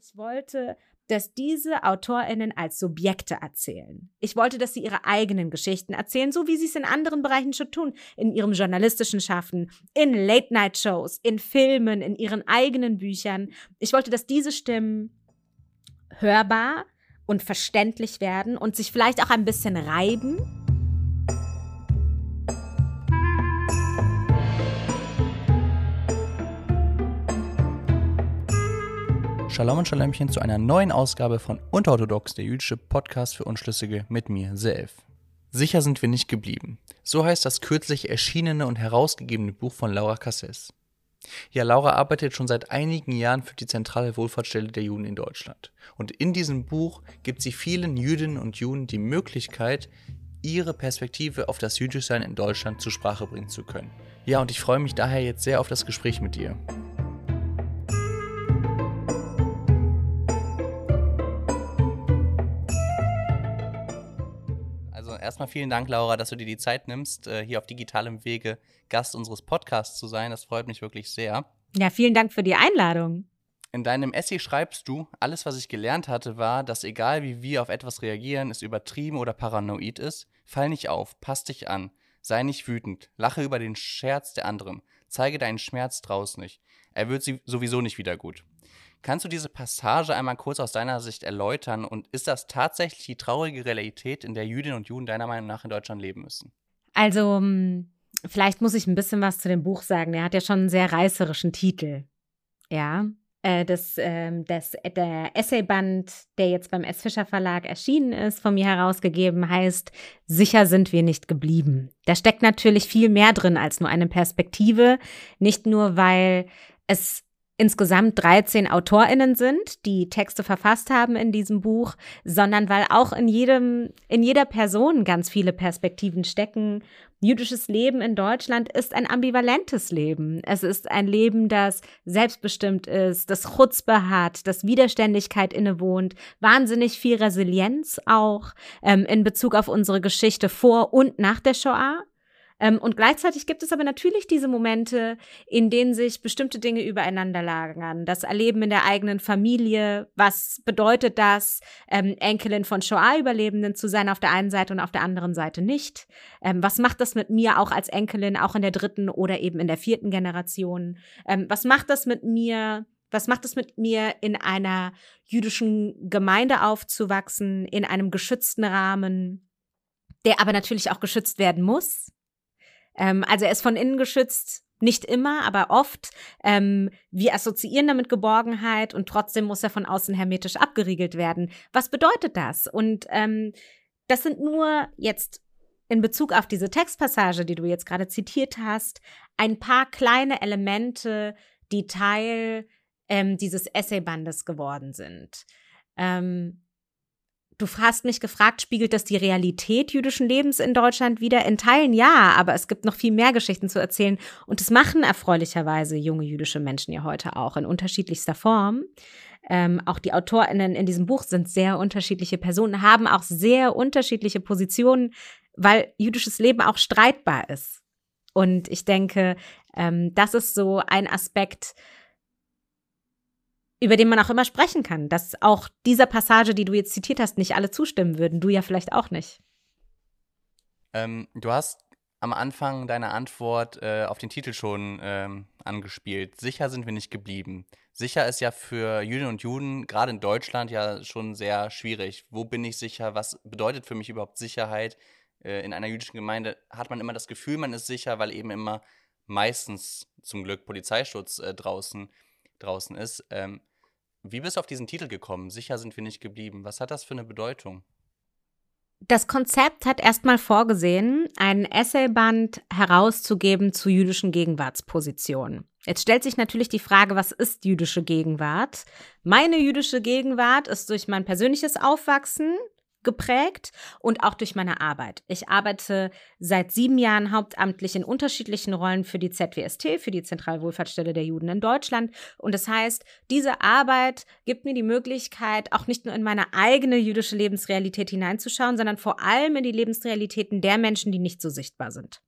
Ich wollte, dass diese AutorInnen als Subjekte erzählen. Ich wollte, dass sie ihre eigenen Geschichten erzählen, so wie sie es in anderen Bereichen schon tun. In ihrem journalistischen Schaffen, in Late-Night-Shows, in Filmen, in ihren eigenen Büchern. Ich wollte, dass diese Stimmen hörbar und verständlich werden und sich vielleicht auch ein bisschen reiben Shalom und Shalemchen zu einer neuen Ausgabe von Unterorthodox, der jüdische Podcast für Unschlüssige mit mir, Self. Sicher sind wir nicht geblieben. So heißt das kürzlich erschienene und herausgegebene Buch von Laura Casses. Ja, Laura arbeitet schon seit einigen Jahren für die zentrale Wohlfahrtsstelle der Juden in Deutschland. Und in diesem Buch gibt sie vielen Jüdinnen und Juden die Möglichkeit, ihre Perspektive auf das Jüdischsein in Deutschland zur Sprache bringen zu können. Ja, und ich freue mich daher jetzt sehr auf das Gespräch mit dir. Erstmal vielen Dank, Laura, dass du dir die Zeit nimmst, äh, hier auf digitalem Wege Gast unseres Podcasts zu sein. Das freut mich wirklich sehr. Ja, vielen Dank für die Einladung. In deinem Essay schreibst du, alles, was ich gelernt hatte, war, dass egal wie wir auf etwas reagieren, es übertrieben oder paranoid ist, fall nicht auf, pass dich an, sei nicht wütend, lache über den Scherz der anderen, zeige deinen Schmerz draus nicht. Er wird sie sowieso nicht wieder gut. Kannst du diese Passage einmal kurz aus deiner Sicht erläutern und ist das tatsächlich die traurige Realität, in der Jüdinnen und Juden deiner Meinung nach in Deutschland leben müssen? Also, hm, vielleicht muss ich ein bisschen was zu dem Buch sagen. Der hat ja schon einen sehr reißerischen Titel. Ja. Äh, das, ähm, das, der Essayband, der jetzt beim S. Fischer Verlag erschienen ist, von mir herausgegeben, heißt Sicher sind wir nicht geblieben. Da steckt natürlich viel mehr drin als nur eine Perspektive. Nicht nur, weil es insgesamt 13 AutorInnen sind, die Texte verfasst haben in diesem Buch, sondern weil auch in jedem, in jeder Person ganz viele Perspektiven stecken. Jüdisches Leben in Deutschland ist ein ambivalentes Leben. Es ist ein Leben, das selbstbestimmt ist, das Chutzpe hat, das Widerständigkeit innewohnt, wahnsinnig viel Resilienz auch ähm, in Bezug auf unsere Geschichte vor und nach der Shoah. Ähm, und gleichzeitig gibt es aber natürlich diese Momente, in denen sich bestimmte Dinge übereinander lagern. Das Erleben in der eigenen Familie, was bedeutet das, ähm, Enkelin von Shoah-Überlebenden zu sein auf der einen Seite und auf der anderen Seite nicht? Ähm, was macht das mit mir auch als Enkelin, auch in der dritten oder eben in der vierten Generation? Ähm, was macht das mit mir? Was macht es mit mir, in einer jüdischen Gemeinde aufzuwachsen, in einem geschützten Rahmen, der aber natürlich auch geschützt werden muss? Ähm, also er ist von innen geschützt, nicht immer, aber oft. Ähm, wir assoziieren damit Geborgenheit und trotzdem muss er von außen hermetisch abgeriegelt werden. Was bedeutet das? Und ähm, das sind nur jetzt in Bezug auf diese Textpassage, die du jetzt gerade zitiert hast, ein paar kleine Elemente, die Teil ähm, dieses Essaybandes geworden sind. Ähm, Du hast mich gefragt, spiegelt das die Realität jüdischen Lebens in Deutschland wieder? In Teilen ja, aber es gibt noch viel mehr Geschichten zu erzählen. Und das machen erfreulicherweise junge jüdische Menschen ja heute auch in unterschiedlichster Form. Ähm, auch die AutorInnen in diesem Buch sind sehr unterschiedliche Personen, haben auch sehr unterschiedliche Positionen, weil jüdisches Leben auch streitbar ist. Und ich denke, ähm, das ist so ein Aspekt, über den man auch immer sprechen kann, dass auch dieser Passage, die du jetzt zitiert hast, nicht alle zustimmen würden. Du ja vielleicht auch nicht. Ähm, du hast am Anfang deiner Antwort äh, auf den Titel schon ähm, angespielt. Sicher sind wir nicht geblieben. Sicher ist ja für Jüdinnen und Juden, gerade in Deutschland, ja schon sehr schwierig. Wo bin ich sicher? Was bedeutet für mich überhaupt Sicherheit? Äh, in einer jüdischen Gemeinde hat man immer das Gefühl, man ist sicher, weil eben immer meistens zum Glück Polizeischutz äh, draußen, draußen ist. Ähm, wie bist du auf diesen Titel gekommen? Sicher sind wir nicht geblieben. Was hat das für eine Bedeutung? Das Konzept hat erstmal vorgesehen, einen Essayband herauszugeben zu jüdischen Gegenwartspositionen. Jetzt stellt sich natürlich die Frage, was ist jüdische Gegenwart? Meine jüdische Gegenwart ist durch mein persönliches Aufwachsen geprägt und auch durch meine Arbeit. Ich arbeite seit sieben Jahren hauptamtlich in unterschiedlichen Rollen für die ZWST, für die Zentralwohlfahrtsstelle der Juden in Deutschland. Und das heißt, diese Arbeit gibt mir die Möglichkeit, auch nicht nur in meine eigene jüdische Lebensrealität hineinzuschauen, sondern vor allem in die Lebensrealitäten der Menschen, die nicht so sichtbar sind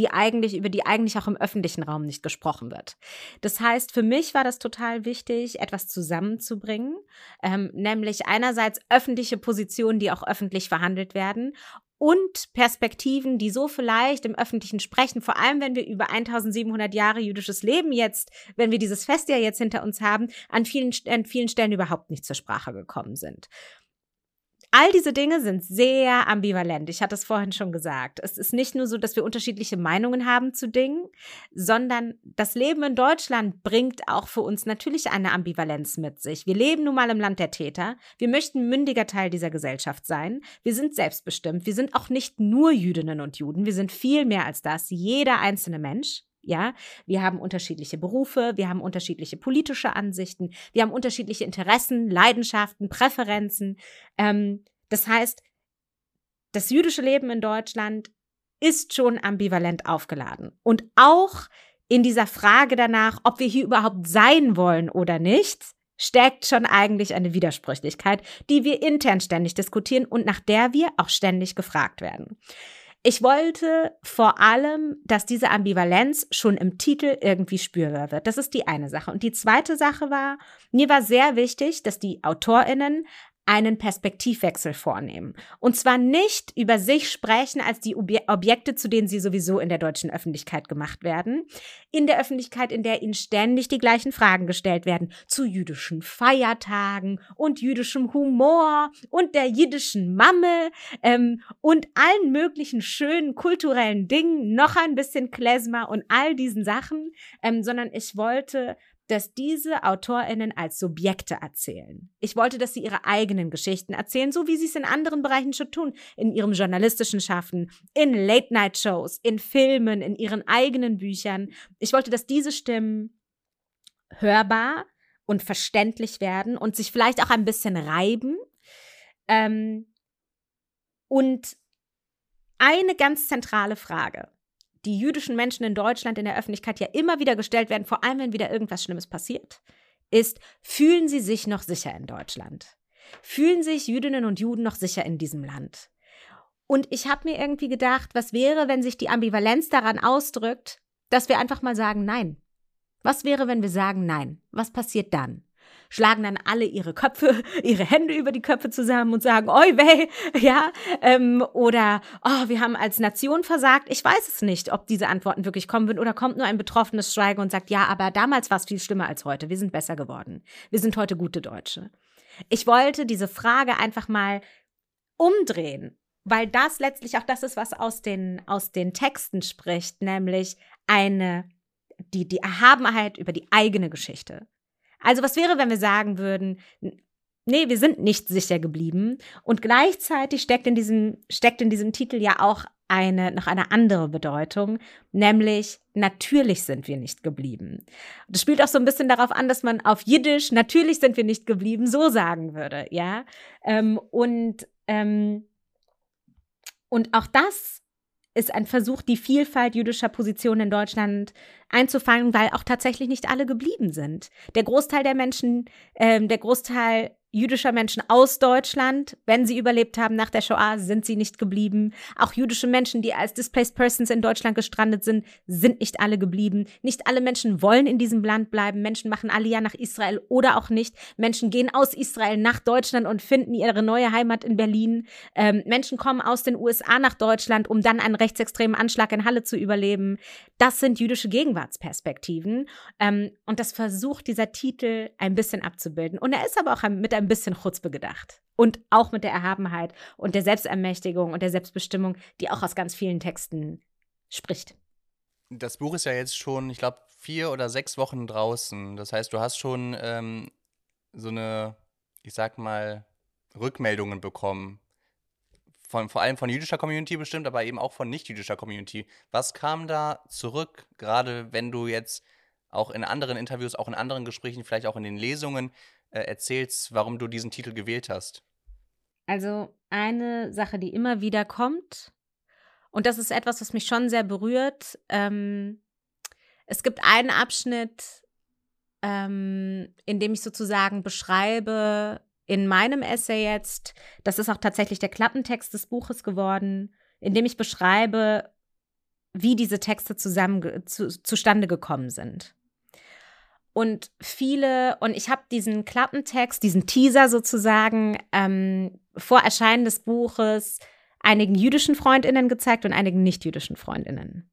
die eigentlich, über die eigentlich auch im öffentlichen Raum nicht gesprochen wird. Das heißt, für mich war das total wichtig, etwas zusammenzubringen, ähm, nämlich einerseits öffentliche Positionen, die auch öffentlich verhandelt werden und Perspektiven, die so vielleicht im Öffentlichen sprechen, vor allem wenn wir über 1700 Jahre jüdisches Leben jetzt, wenn wir dieses Fest ja jetzt hinter uns haben, an vielen, an vielen Stellen überhaupt nicht zur Sprache gekommen sind. All diese Dinge sind sehr ambivalent. Ich hatte es vorhin schon gesagt. Es ist nicht nur so, dass wir unterschiedliche Meinungen haben zu Dingen, sondern das Leben in Deutschland bringt auch für uns natürlich eine Ambivalenz mit sich. Wir leben nun mal im Land der Täter. Wir möchten mündiger Teil dieser Gesellschaft sein. Wir sind selbstbestimmt. Wir sind auch nicht nur Jüdinnen und Juden. Wir sind viel mehr als das. Jeder einzelne Mensch. Ja, wir haben unterschiedliche Berufe, wir haben unterschiedliche politische Ansichten, wir haben unterschiedliche Interessen, Leidenschaften, Präferenzen. Ähm, das heißt, das jüdische Leben in Deutschland ist schon ambivalent aufgeladen. Und auch in dieser Frage danach, ob wir hier überhaupt sein wollen oder nicht, steckt schon eigentlich eine Widersprüchlichkeit, die wir intern ständig diskutieren und nach der wir auch ständig gefragt werden. Ich wollte vor allem, dass diese Ambivalenz schon im Titel irgendwie spürbar wird. Das ist die eine Sache. Und die zweite Sache war, mir war sehr wichtig, dass die AutorInnen einen Perspektivwechsel vornehmen. Und zwar nicht über sich sprechen als die Objekte, zu denen sie sowieso in der deutschen Öffentlichkeit gemacht werden. In der Öffentlichkeit, in der ihnen ständig die gleichen Fragen gestellt werden. Zu jüdischen Feiertagen und jüdischem Humor und der jiddischen Mamme ähm, und allen möglichen schönen kulturellen Dingen, noch ein bisschen Klezmer und all diesen Sachen, ähm, sondern ich wollte dass diese AutorInnen als Subjekte erzählen. Ich wollte, dass sie ihre eigenen Geschichten erzählen, so wie sie es in anderen Bereichen schon tun. In ihrem journalistischen Schaffen, in Late-Night-Shows, in Filmen, in ihren eigenen Büchern. Ich wollte, dass diese Stimmen hörbar und verständlich werden und sich vielleicht auch ein bisschen reiben. Ähm, und eine ganz zentrale Frage die jüdischen Menschen in Deutschland in der Öffentlichkeit ja immer wieder gestellt werden, vor allem wenn wieder irgendwas Schlimmes passiert, ist, fühlen sie sich noch sicher in Deutschland? Fühlen sich Jüdinnen und Juden noch sicher in diesem Land? Und ich habe mir irgendwie gedacht, was wäre, wenn sich die Ambivalenz daran ausdrückt, dass wir einfach mal sagen Nein? Was wäre, wenn wir sagen Nein? Was passiert dann? Schlagen dann alle ihre Köpfe, ihre Hände über die Köpfe zusammen und sagen, oi weh, ja, ähm, oder, oh, wir haben als Nation versagt. Ich weiß es nicht, ob diese Antworten wirklich kommen würden oder kommt nur ein betroffenes Schweigen und sagt, ja, aber damals war es viel schlimmer als heute. Wir sind besser geworden. Wir sind heute gute Deutsche. Ich wollte diese Frage einfach mal umdrehen, weil das letztlich auch das ist, was aus den, aus den Texten spricht, nämlich eine, die, die Erhabenheit über die eigene Geschichte. Also was wäre, wenn wir sagen würden, nee, wir sind nicht sicher geblieben und gleichzeitig steckt in diesem, steckt in diesem Titel ja auch eine, noch eine andere Bedeutung, nämlich natürlich sind wir nicht geblieben. Das spielt auch so ein bisschen darauf an, dass man auf Jiddisch natürlich sind wir nicht geblieben so sagen würde, ja. Ähm, und, ähm, und auch das ist ein Versuch, die Vielfalt jüdischer Positionen in Deutschland einzufangen, weil auch tatsächlich nicht alle geblieben sind. Der Großteil der Menschen, ähm, der Großteil jüdischer Menschen aus Deutschland. Wenn sie überlebt haben nach der Shoah, sind sie nicht geblieben. Auch jüdische Menschen, die als Displaced Persons in Deutschland gestrandet sind, sind nicht alle geblieben. Nicht alle Menschen wollen in diesem Land bleiben. Menschen machen ja nach Israel oder auch nicht. Menschen gehen aus Israel nach Deutschland und finden ihre neue Heimat in Berlin. Ähm, Menschen kommen aus den USA nach Deutschland, um dann einen rechtsextremen Anschlag in Halle zu überleben. Das sind jüdische Gegenwartsperspektiven. Ähm, und das versucht dieser Titel ein bisschen abzubilden. Und er ist aber auch mit ein bisschen Chutzpe gedacht. Und auch mit der Erhabenheit und der Selbstermächtigung und der Selbstbestimmung, die auch aus ganz vielen Texten spricht. Das Buch ist ja jetzt schon, ich glaube, vier oder sechs Wochen draußen. Das heißt, du hast schon ähm, so eine, ich sag mal, Rückmeldungen bekommen. Von, vor allem von jüdischer Community bestimmt, aber eben auch von nicht-jüdischer Community. Was kam da zurück, gerade wenn du jetzt auch in anderen Interviews, auch in anderen Gesprächen, vielleicht auch in den Lesungen äh, erzählst, warum du diesen Titel gewählt hast. Also eine Sache, die immer wieder kommt, und das ist etwas, was mich schon sehr berührt. Ähm, es gibt einen Abschnitt, ähm, in dem ich sozusagen beschreibe, in meinem Essay jetzt, das ist auch tatsächlich der Klappentext des Buches geworden, in dem ich beschreibe, wie diese Texte zusammen zu, zustande gekommen sind. Und viele, und ich habe diesen Klappentext, diesen Teaser sozusagen ähm, vor Erscheinen des Buches einigen jüdischen Freundinnen gezeigt und einigen nicht-jüdischen Freundinnen.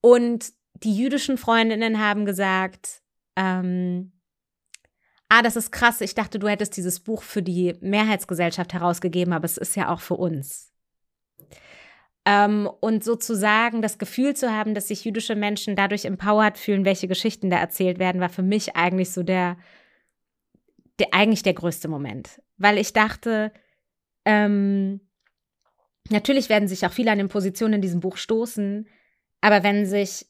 Und die jüdischen Freundinnen haben gesagt, ähm, ah, das ist krass, ich dachte, du hättest dieses Buch für die Mehrheitsgesellschaft herausgegeben, aber es ist ja auch für uns. Ähm, und sozusagen das Gefühl zu haben, dass sich jüdische Menschen dadurch empowered fühlen, welche Geschichten da erzählt werden, war für mich eigentlich so der, der eigentlich der größte Moment. Weil ich dachte, ähm, natürlich werden sich auch viele an den Positionen in diesem Buch stoßen, aber wenn sich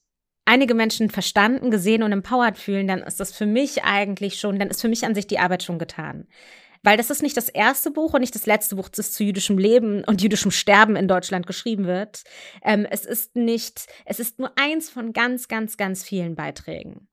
einige Menschen verstanden, gesehen und empowered fühlen, dann ist das für mich eigentlich schon, dann ist für mich an sich die Arbeit schon getan. Weil das ist nicht das erste Buch und nicht das letzte Buch, das zu jüdischem Leben und jüdischem Sterben in Deutschland geschrieben wird. Ähm, es ist nicht, es ist nur eins von ganz, ganz, ganz vielen Beiträgen.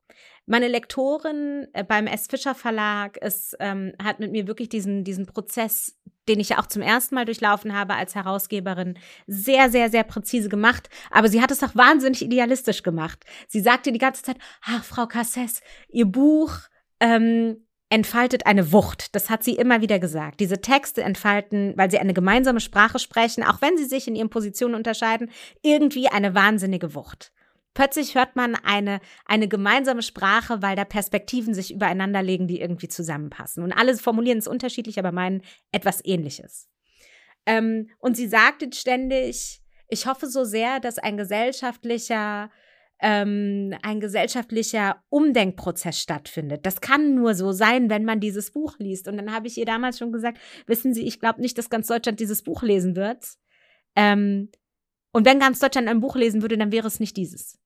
Meine Lektorin äh, beim S. Fischer Verlag ist, ähm, hat mit mir wirklich diesen, diesen Prozess, den ich ja auch zum ersten Mal durchlaufen habe als Herausgeberin, sehr, sehr, sehr präzise gemacht. Aber sie hat es auch wahnsinnig idealistisch gemacht. Sie sagte die ganze Zeit, ach, Frau Casses, Ihr Buch ähm, entfaltet eine Wucht. Das hat sie immer wieder gesagt. Diese Texte entfalten, weil sie eine gemeinsame Sprache sprechen, auch wenn sie sich in ihren Positionen unterscheiden, irgendwie eine wahnsinnige Wucht. Plötzlich hört man eine, eine gemeinsame Sprache, weil da Perspektiven sich übereinander legen, die irgendwie zusammenpassen. Und alle formulieren es unterschiedlich, aber meinen etwas Ähnliches. Ähm, und sie sagte ständig, ich hoffe so sehr, dass ein gesellschaftlicher ähm, ein gesellschaftlicher Umdenkprozess stattfindet. Das kann nur so sein, wenn man dieses Buch liest. Und dann habe ich ihr damals schon gesagt, wissen Sie, ich glaube nicht, dass ganz Deutschland dieses Buch lesen wird. Ähm, und wenn ganz Deutschland ein Buch lesen würde, dann wäre es nicht dieses.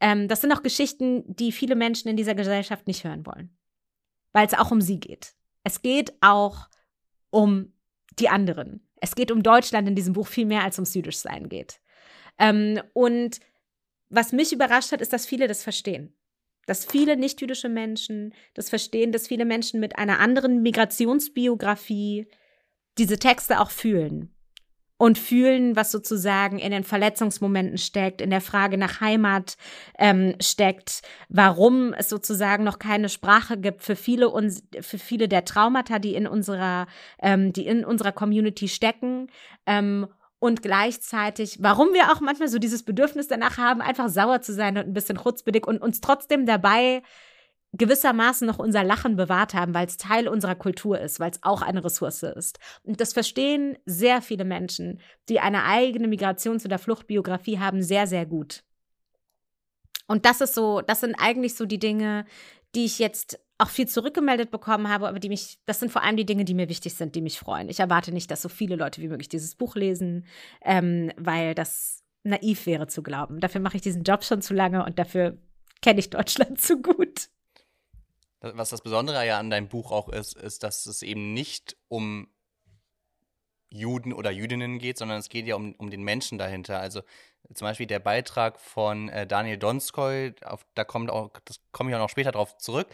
Ähm, das sind auch Geschichten, die viele Menschen in dieser Gesellschaft nicht hören wollen, weil es auch um sie geht. Es geht auch um die anderen. Es geht um Deutschland in diesem Buch viel mehr, als ums Jüdischsein geht. Ähm, und was mich überrascht hat, ist, dass viele das verstehen. Dass viele nicht-jüdische Menschen das verstehen, dass viele Menschen mit einer anderen Migrationsbiografie diese Texte auch fühlen. Und fühlen, was sozusagen in den Verletzungsmomenten steckt, in der Frage nach Heimat ähm, steckt, warum es sozusagen noch keine Sprache gibt für viele, uns, für viele der Traumata, die in unserer, ähm, die in unserer Community stecken. Ähm, und gleichzeitig, warum wir auch manchmal so dieses Bedürfnis danach haben, einfach sauer zu sein und ein bisschen chutzbedickt und uns trotzdem dabei gewissermaßen noch unser Lachen bewahrt haben, weil es Teil unserer Kultur ist, weil es auch eine Ressource ist. Und das verstehen sehr viele Menschen, die eine eigene Migrations- oder Fluchtbiografie haben, sehr, sehr gut. Und das ist so, das sind eigentlich so die Dinge, die ich jetzt auch viel zurückgemeldet bekommen habe, aber die mich, das sind vor allem die Dinge, die mir wichtig sind, die mich freuen. Ich erwarte nicht, dass so viele Leute wie möglich dieses Buch lesen, ähm, weil das naiv wäre zu glauben. Dafür mache ich diesen Job schon zu lange und dafür kenne ich Deutschland zu gut. Was das Besondere ja an deinem Buch auch ist, ist, dass es eben nicht um Juden oder Jüdinnen geht, sondern es geht ja um, um den Menschen dahinter. Also zum Beispiel der Beitrag von äh, Daniel Donskoy, auf, da kommt auch, das komme ich auch noch später drauf zurück,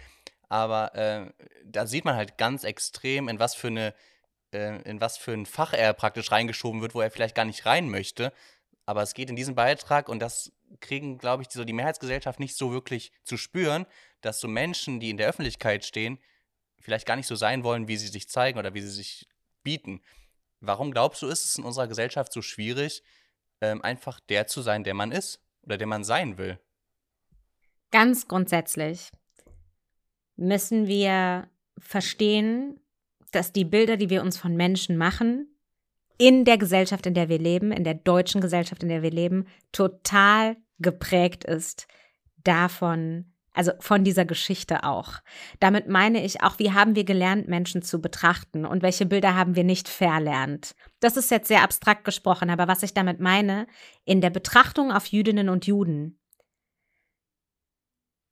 aber äh, da sieht man halt ganz extrem, in was für eine, äh, in was für ein Fach er praktisch reingeschoben wird, wo er vielleicht gar nicht rein möchte. Aber es geht in diesem Beitrag und das kriegen, glaube ich, so die Mehrheitsgesellschaft nicht so wirklich zu spüren, dass so Menschen, die in der Öffentlichkeit stehen, vielleicht gar nicht so sein wollen, wie sie sich zeigen oder wie sie sich bieten. Warum glaubst du, ist es in unserer Gesellschaft so schwierig, ähm, einfach der zu sein, der man ist oder der man sein will? Ganz grundsätzlich müssen wir verstehen, dass die Bilder, die wir uns von Menschen machen, in der Gesellschaft, in der wir leben, in der deutschen Gesellschaft, in der wir leben, total geprägt ist davon, also von dieser Geschichte auch. Damit meine ich auch, wie haben wir gelernt, Menschen zu betrachten und welche Bilder haben wir nicht verlernt. Das ist jetzt sehr abstrakt gesprochen, aber was ich damit meine, in der Betrachtung auf Jüdinnen und Juden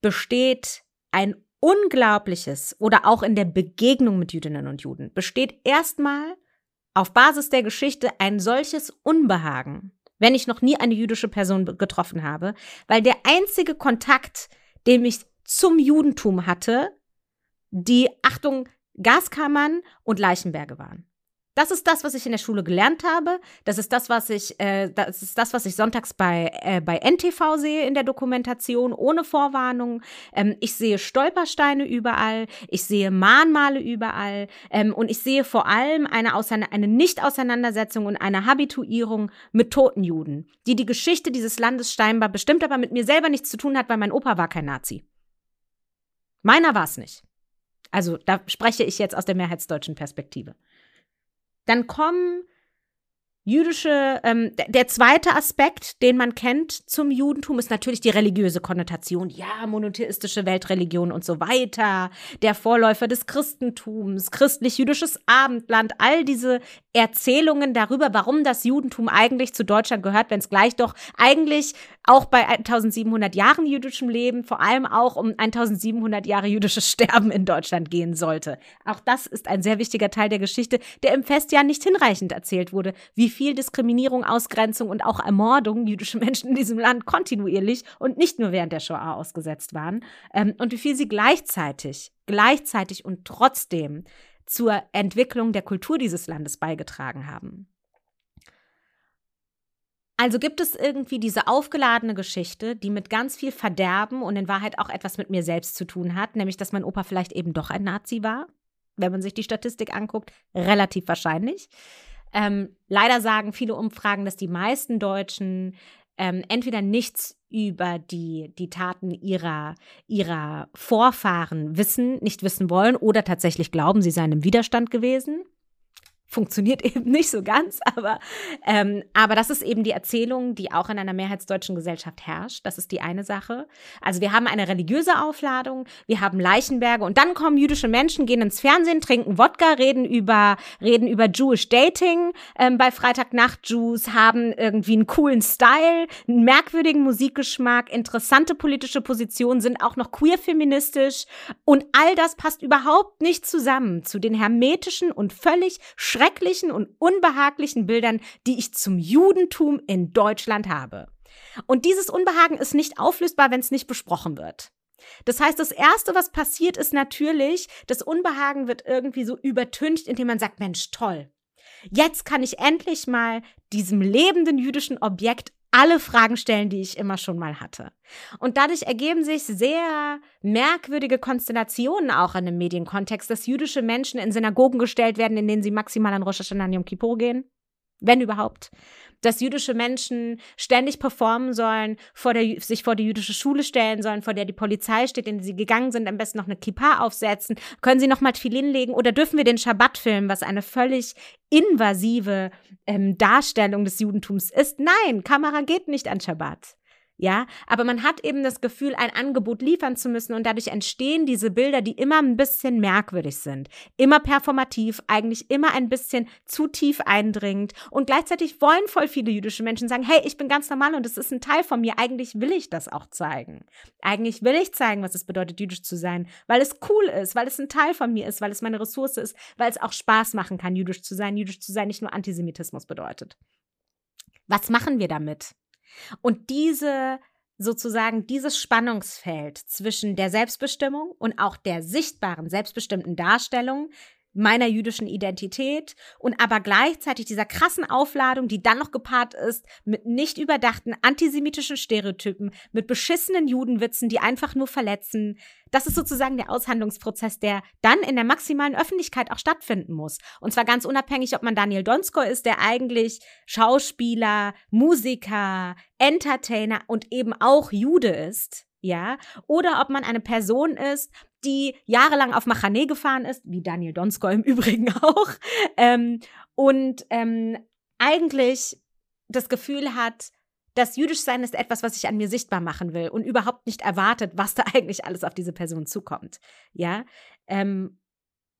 besteht ein Unglaubliches oder auch in der Begegnung mit Jüdinnen und Juden besteht erstmal auf Basis der Geschichte ein solches Unbehagen, wenn ich noch nie eine jüdische Person getroffen habe, weil der einzige Kontakt, den ich zum Judentum hatte, die Achtung Gaskammern und Leichenberge waren. Das ist das, was ich in der Schule gelernt habe. Das ist das, was ich, äh, das ist das, was ich sonntags bei, äh, bei NTV sehe in der Dokumentation, ohne Vorwarnung. Ähm, ich sehe Stolpersteine überall, ich sehe Mahnmale überall ähm, und ich sehe vor allem eine, eine Nicht-Auseinandersetzung und eine Habituierung mit toten Juden, die die Geschichte dieses Landes scheinbar bestimmt, aber mit mir selber nichts zu tun hat, weil mein Opa war kein Nazi. Meiner war es nicht. Also da spreche ich jetzt aus der mehrheitsdeutschen Perspektive. Dann kommen jüdische, ähm, der zweite Aspekt, den man kennt zum Judentum, ist natürlich die religiöse Konnotation. Ja, monotheistische Weltreligion und so weiter. Der Vorläufer des Christentums, christlich-jüdisches Abendland, all diese Erzählungen darüber, warum das Judentum eigentlich zu Deutschland gehört, wenn es gleich doch eigentlich auch bei 1700 Jahren jüdischem Leben vor allem auch um 1700 Jahre jüdisches Sterben in Deutschland gehen sollte. Auch das ist ein sehr wichtiger Teil der Geschichte, der im Festjahr nicht hinreichend erzählt wurde, wie viel Diskriminierung, Ausgrenzung und auch Ermordung jüdische Menschen in diesem Land kontinuierlich und nicht nur während der Shoah ausgesetzt waren ähm, und wie viel sie gleichzeitig, gleichzeitig und trotzdem zur Entwicklung der Kultur dieses Landes beigetragen haben. Also gibt es irgendwie diese aufgeladene Geschichte, die mit ganz viel Verderben und in Wahrheit auch etwas mit mir selbst zu tun hat, nämlich dass mein Opa vielleicht eben doch ein Nazi war, wenn man sich die Statistik anguckt, relativ wahrscheinlich. Ähm, leider sagen viele Umfragen, dass die meisten Deutschen ähm, entweder nichts über die, die Taten ihrer, ihrer Vorfahren wissen, nicht wissen wollen oder tatsächlich glauben, sie seien im Widerstand gewesen funktioniert eben nicht so ganz, aber, ähm, aber das ist eben die Erzählung, die auch in einer mehrheitsdeutschen Gesellschaft herrscht. Das ist die eine Sache. Also wir haben eine religiöse Aufladung, wir haben Leichenberge und dann kommen jüdische Menschen, gehen ins Fernsehen, trinken Wodka, reden über, reden über Jewish Dating ähm, bei Freitagnacht Jews, haben irgendwie einen coolen Style, einen merkwürdigen Musikgeschmack, interessante politische Positionen, sind auch noch queer-feministisch und all das passt überhaupt nicht zusammen zu den hermetischen und völlig und unbehaglichen Bildern, die ich zum Judentum in Deutschland habe. Und dieses Unbehagen ist nicht auflösbar, wenn es nicht besprochen wird. Das heißt, das Erste, was passiert, ist natürlich, das Unbehagen wird irgendwie so übertüncht, indem man sagt, Mensch, toll. Jetzt kann ich endlich mal diesem lebenden jüdischen Objekt alle Fragen stellen, die ich immer schon mal hatte. Und dadurch ergeben sich sehr merkwürdige Konstellationen auch in dem Medienkontext, dass jüdische Menschen in Synagogen gestellt werden, in denen sie maximal an Rosh Hashanah Yom Kippur gehen, wenn überhaupt dass jüdische Menschen ständig performen sollen, vor der, sich vor die jüdische Schule stellen sollen, vor der die Polizei steht, in die sie gegangen sind, am besten noch eine Kippa aufsetzen. Können sie noch mal Tfilin legen oder dürfen wir den Schabbat filmen, was eine völlig invasive ähm, Darstellung des Judentums ist? Nein, Kamera geht nicht an Schabbat. Ja, aber man hat eben das Gefühl, ein Angebot liefern zu müssen und dadurch entstehen diese Bilder, die immer ein bisschen merkwürdig sind, immer performativ, eigentlich immer ein bisschen zu tief eindringend und gleichzeitig wollen voll viele jüdische Menschen sagen, hey, ich bin ganz normal und es ist ein Teil von mir, eigentlich will ich das auch zeigen. Eigentlich will ich zeigen, was es bedeutet, jüdisch zu sein, weil es cool ist, weil es ein Teil von mir ist, weil es meine Ressource ist, weil es auch Spaß machen kann, jüdisch zu sein, jüdisch zu sein nicht nur Antisemitismus bedeutet. Was machen wir damit? Und diese sozusagen dieses Spannungsfeld zwischen der Selbstbestimmung und auch der sichtbaren selbstbestimmten Darstellung meiner jüdischen Identität und aber gleichzeitig dieser krassen Aufladung, die dann noch gepaart ist mit nicht überdachten antisemitischen Stereotypen, mit beschissenen Judenwitzen, die einfach nur verletzen. Das ist sozusagen der Aushandlungsprozess, der dann in der maximalen Öffentlichkeit auch stattfinden muss. Und zwar ganz unabhängig, ob man Daniel Donsko ist, der eigentlich Schauspieler, Musiker, Entertainer und eben auch Jude ist ja, oder ob man eine Person ist, die jahrelang auf Machane gefahren ist, wie Daniel Donsko im Übrigen auch, ähm, und ähm, eigentlich das Gefühl hat, das Jüdischsein ist etwas, was ich an mir sichtbar machen will und überhaupt nicht erwartet, was da eigentlich alles auf diese Person zukommt. Ja, ähm,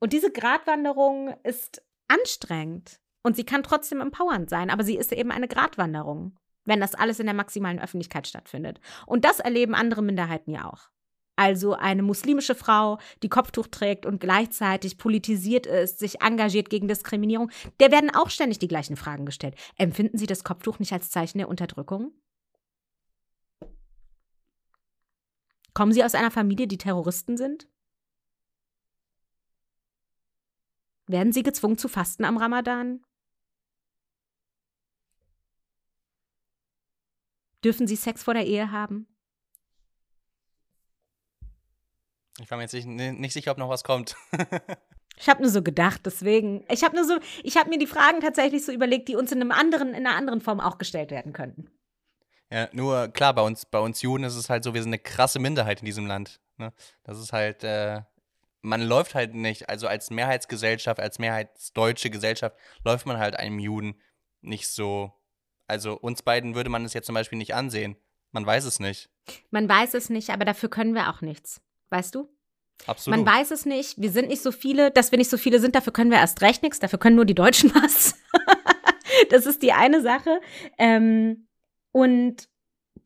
und diese Gratwanderung ist anstrengend und sie kann trotzdem empowernd sein, aber sie ist eben eine Gratwanderung, wenn das alles in der maximalen Öffentlichkeit stattfindet. Und das erleben andere Minderheiten ja auch also eine muslimische Frau, die Kopftuch trägt und gleichzeitig politisiert ist, sich engagiert gegen Diskriminierung, der werden auch ständig die gleichen Fragen gestellt. Empfinden Sie das Kopftuch nicht als Zeichen der Unterdrückung? Kommen Sie aus einer Familie, die Terroristen sind? Werden sie gezwungen zu fasten am Ramadan? Dürfen sie Sex vor der Ehe haben? Ich war mir jetzt nicht, nicht sicher, ob noch was kommt. ich habe nur so gedacht, deswegen. Ich habe nur so, ich habe mir die Fragen tatsächlich so überlegt, die uns in einem anderen, in einer anderen Form auch gestellt werden könnten. Ja, nur klar, bei uns, bei uns Juden ist es halt so, wir sind eine krasse Minderheit in diesem Land. Ne? Das ist halt, äh, man läuft halt nicht, also als Mehrheitsgesellschaft, als mehrheitsdeutsche Gesellschaft läuft man halt einem Juden nicht so. Also uns beiden würde man es jetzt zum Beispiel nicht ansehen. Man weiß es nicht. Man weiß es nicht, aber dafür können wir auch nichts. Weißt du? Absolut. Man weiß es nicht. Wir sind nicht so viele. Dass wir nicht so viele sind, dafür können wir erst recht nichts. Dafür können nur die Deutschen was. das ist die eine Sache. Ähm, und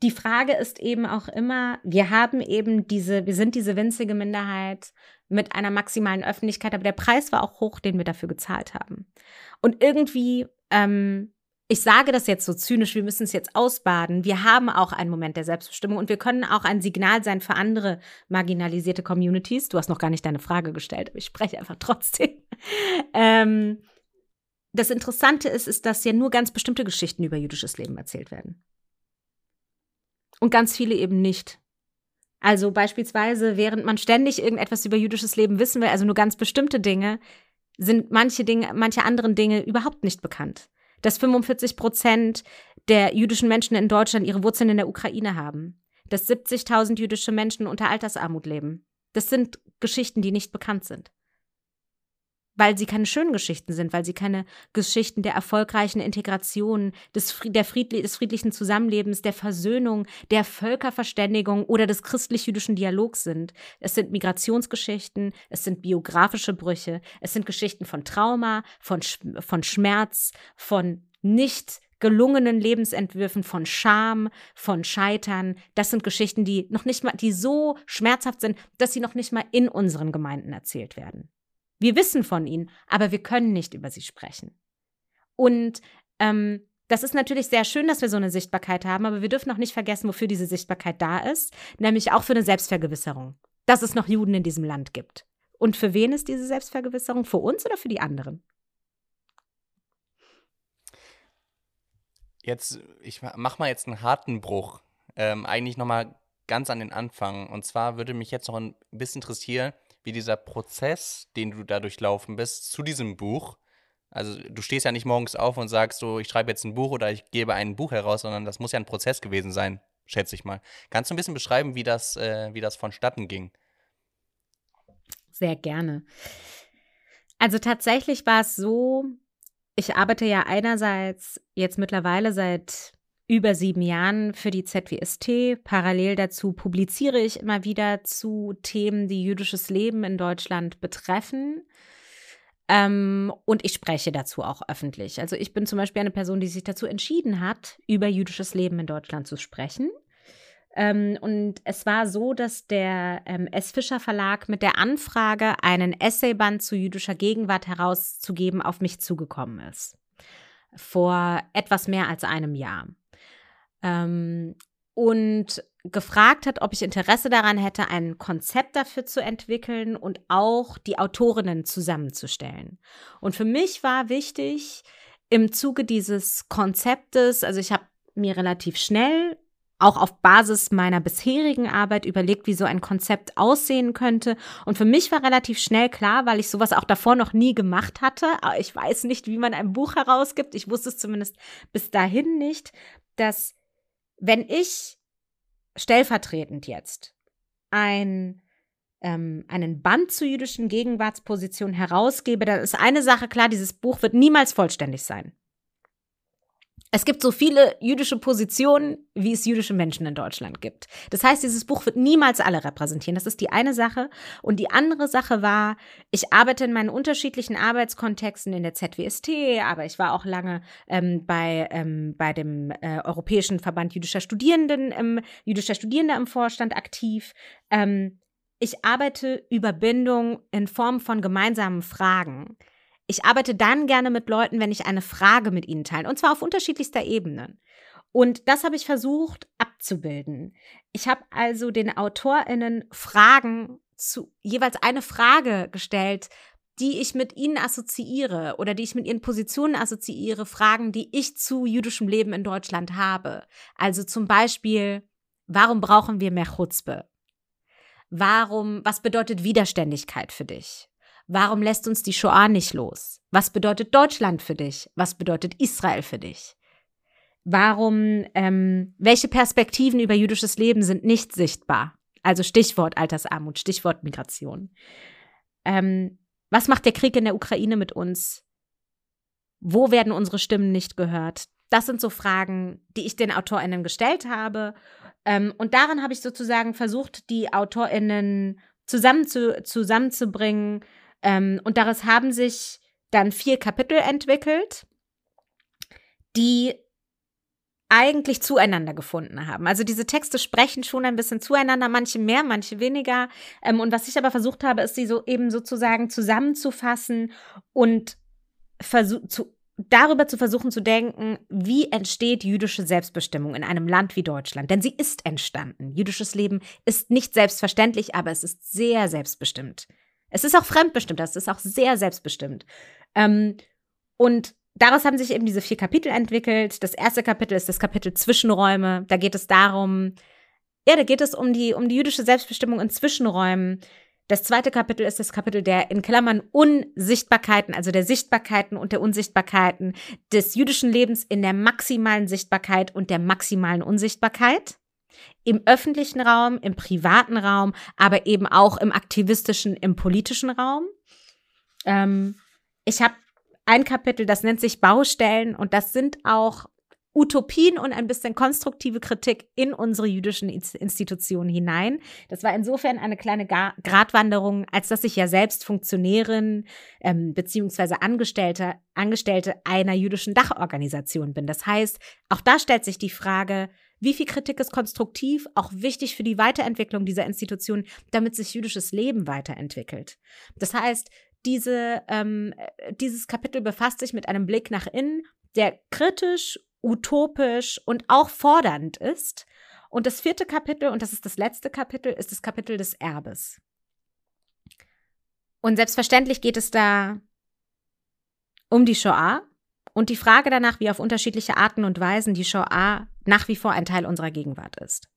die Frage ist eben auch immer, wir haben eben diese, wir sind diese winzige Minderheit mit einer maximalen Öffentlichkeit, aber der Preis war auch hoch, den wir dafür gezahlt haben. Und irgendwie, ähm, ich sage das jetzt so zynisch, wir müssen es jetzt ausbaden. Wir haben auch einen Moment der Selbstbestimmung und wir können auch ein Signal sein für andere marginalisierte Communities. Du hast noch gar nicht deine Frage gestellt, aber ich spreche einfach trotzdem. ähm, das Interessante ist, ist, dass ja nur ganz bestimmte Geschichten über jüdisches Leben erzählt werden. Und ganz viele eben nicht. Also beispielsweise, während man ständig irgendetwas über jüdisches Leben wissen will, also nur ganz bestimmte Dinge, sind manche Dinge, manche anderen Dinge überhaupt nicht bekannt. Dass 45 Prozent der jüdischen Menschen in Deutschland ihre Wurzeln in der Ukraine haben. Dass 70.000 jüdische Menschen unter Altersarmut leben. Das sind Geschichten, die nicht bekannt sind weil sie keine schönen Geschichten sind, weil sie keine Geschichten der erfolgreichen Integration, des, der Friedli des friedlichen Zusammenlebens, der Versöhnung, der Völkerverständigung oder des christlich-jüdischen Dialogs sind. Es sind Migrationsgeschichten, es sind biografische Brüche, es sind Geschichten von Trauma, von, Sch von Schmerz, von nicht gelungenen Lebensentwürfen von Scham, von Scheitern. Das sind Geschichten, die noch nicht mal, die so schmerzhaft sind, dass sie noch nicht mal in unseren Gemeinden erzählt werden. Wir wissen von ihnen, aber wir können nicht über sie sprechen. Und ähm, das ist natürlich sehr schön, dass wir so eine Sichtbarkeit haben, aber wir dürfen auch nicht vergessen, wofür diese Sichtbarkeit da ist, nämlich auch für eine Selbstvergewisserung, dass es noch Juden in diesem Land gibt. Und für wen ist diese Selbstvergewisserung? Für uns oder für die anderen? Jetzt, ich mach mal jetzt einen harten Bruch. Ähm, eigentlich nochmal ganz an den Anfang. Und zwar würde mich jetzt noch ein bisschen interessieren, wie dieser Prozess, den du da durchlaufen bist, zu diesem Buch. Also du stehst ja nicht morgens auf und sagst so, ich schreibe jetzt ein Buch oder ich gebe ein Buch heraus, sondern das muss ja ein Prozess gewesen sein, schätze ich mal. Kannst du ein bisschen beschreiben, wie das, äh, wie das vonstatten ging? Sehr gerne. Also tatsächlich war es so, ich arbeite ja einerseits jetzt mittlerweile seit über sieben Jahren für die ZWST. Parallel dazu publiziere ich immer wieder zu Themen, die jüdisches Leben in Deutschland betreffen. Ähm, und ich spreche dazu auch öffentlich. Also ich bin zum Beispiel eine Person, die sich dazu entschieden hat, über jüdisches Leben in Deutschland zu sprechen. Ähm, und es war so, dass der ähm, S. Fischer Verlag mit der Anfrage, einen Essayband zu jüdischer Gegenwart herauszugeben, auf mich zugekommen ist. Vor etwas mehr als einem Jahr ähm, und gefragt hat, ob ich Interesse daran hätte, ein Konzept dafür zu entwickeln und auch die Autorinnen zusammenzustellen. Und für mich war wichtig, im Zuge dieses Konzeptes, also ich habe mir relativ schnell auch auf Basis meiner bisherigen Arbeit überlegt, wie so ein Konzept aussehen könnte. Und für mich war relativ schnell klar, weil ich sowas auch davor noch nie gemacht hatte. Ich weiß nicht, wie man ein Buch herausgibt. Ich wusste es zumindest bis dahin nicht, dass wenn ich stellvertretend jetzt ein, ähm, einen Band zur jüdischen Gegenwartsposition herausgebe, dann ist eine Sache klar, dieses Buch wird niemals vollständig sein. Es gibt so viele jüdische Positionen, wie es jüdische Menschen in Deutschland gibt. Das heißt, dieses Buch wird niemals alle repräsentieren. Das ist die eine Sache. Und die andere Sache war, ich arbeite in meinen unterschiedlichen Arbeitskontexten in der ZWST, aber ich war auch lange ähm, bei, ähm, bei dem äh, Europäischen Verband jüdischer Studierenden, ähm, jüdischer Studierende im Vorstand aktiv. Ähm, ich arbeite über Bindung in Form von gemeinsamen Fragen ich arbeite dann gerne mit Leuten, wenn ich eine Frage mit ihnen teile. Und zwar auf unterschiedlichster Ebene. Und das habe ich versucht abzubilden. Ich habe also den AutorInnen Fragen zu, jeweils eine Frage gestellt, die ich mit ihnen assoziiere oder die ich mit ihren Positionen assoziiere, Fragen, die ich zu jüdischem Leben in Deutschland habe. Also zum Beispiel, warum brauchen wir mehr Chutzpe? Warum, was bedeutet Widerständigkeit für dich? Warum lässt uns die Shoah nicht los? Was bedeutet Deutschland für dich? Was bedeutet Israel für dich? Warum, ähm, welche Perspektiven über jüdisches Leben sind nicht sichtbar? Also Stichwort Altersarmut, Stichwort Migration. Ähm, was macht der Krieg in der Ukraine mit uns? Wo werden unsere Stimmen nicht gehört? Das sind so Fragen, die ich den AutorInnen gestellt habe. Ähm, und darin habe ich sozusagen versucht, die AutorInnen zusammen zu, zusammenzubringen. Ähm, und daraus haben sich dann vier Kapitel entwickelt, die eigentlich zueinander gefunden haben. Also diese Texte sprechen schon ein bisschen zueinander, manche mehr, manche weniger. Ähm, und was ich aber versucht habe, ist sie so eben sozusagen zusammenzufassen und zu, darüber zu versuchen zu denken, wie entsteht jüdische Selbstbestimmung in einem Land wie Deutschland. Denn sie ist entstanden. Jüdisches Leben ist nicht selbstverständlich, aber es ist sehr selbstbestimmt. Es ist auch fremdbestimmt, es ist auch sehr selbstbestimmt. Ähm, und daraus haben sich eben diese vier Kapitel entwickelt. Das erste Kapitel ist das Kapitel Zwischenräume. Da geht es darum, ja, da geht es um die, um die jüdische Selbstbestimmung in Zwischenräumen. Das zweite Kapitel ist das Kapitel der in Klammern Unsichtbarkeiten, also der Sichtbarkeiten und der Unsichtbarkeiten des jüdischen Lebens in der maximalen Sichtbarkeit und der maximalen Unsichtbarkeit. Im öffentlichen Raum, im privaten Raum, aber eben auch im aktivistischen, im politischen Raum. Ähm, ich habe ein Kapitel, das nennt sich Baustellen und das sind auch Utopien und ein bisschen konstruktive Kritik in unsere jüdischen Institutionen hinein. Das war insofern eine kleine Gratwanderung, als dass ich ja selbst Funktionärin ähm, beziehungsweise Angestellte, Angestellte einer jüdischen Dachorganisation bin. Das heißt, auch da stellt sich die Frage, wie viel Kritik ist konstruktiv, auch wichtig für die Weiterentwicklung dieser Institution, damit sich jüdisches Leben weiterentwickelt. Das heißt, diese, ähm, äh, dieses Kapitel befasst sich mit einem Blick nach innen, der kritisch, utopisch und auch fordernd ist. Und das vierte Kapitel, und das ist das letzte Kapitel, ist das Kapitel des Erbes. Und selbstverständlich geht es da um die Shoah und die Frage danach, wie auf unterschiedliche Arten und Weisen die Shoah nach wie vor ein Teil unserer Gegenwart ist.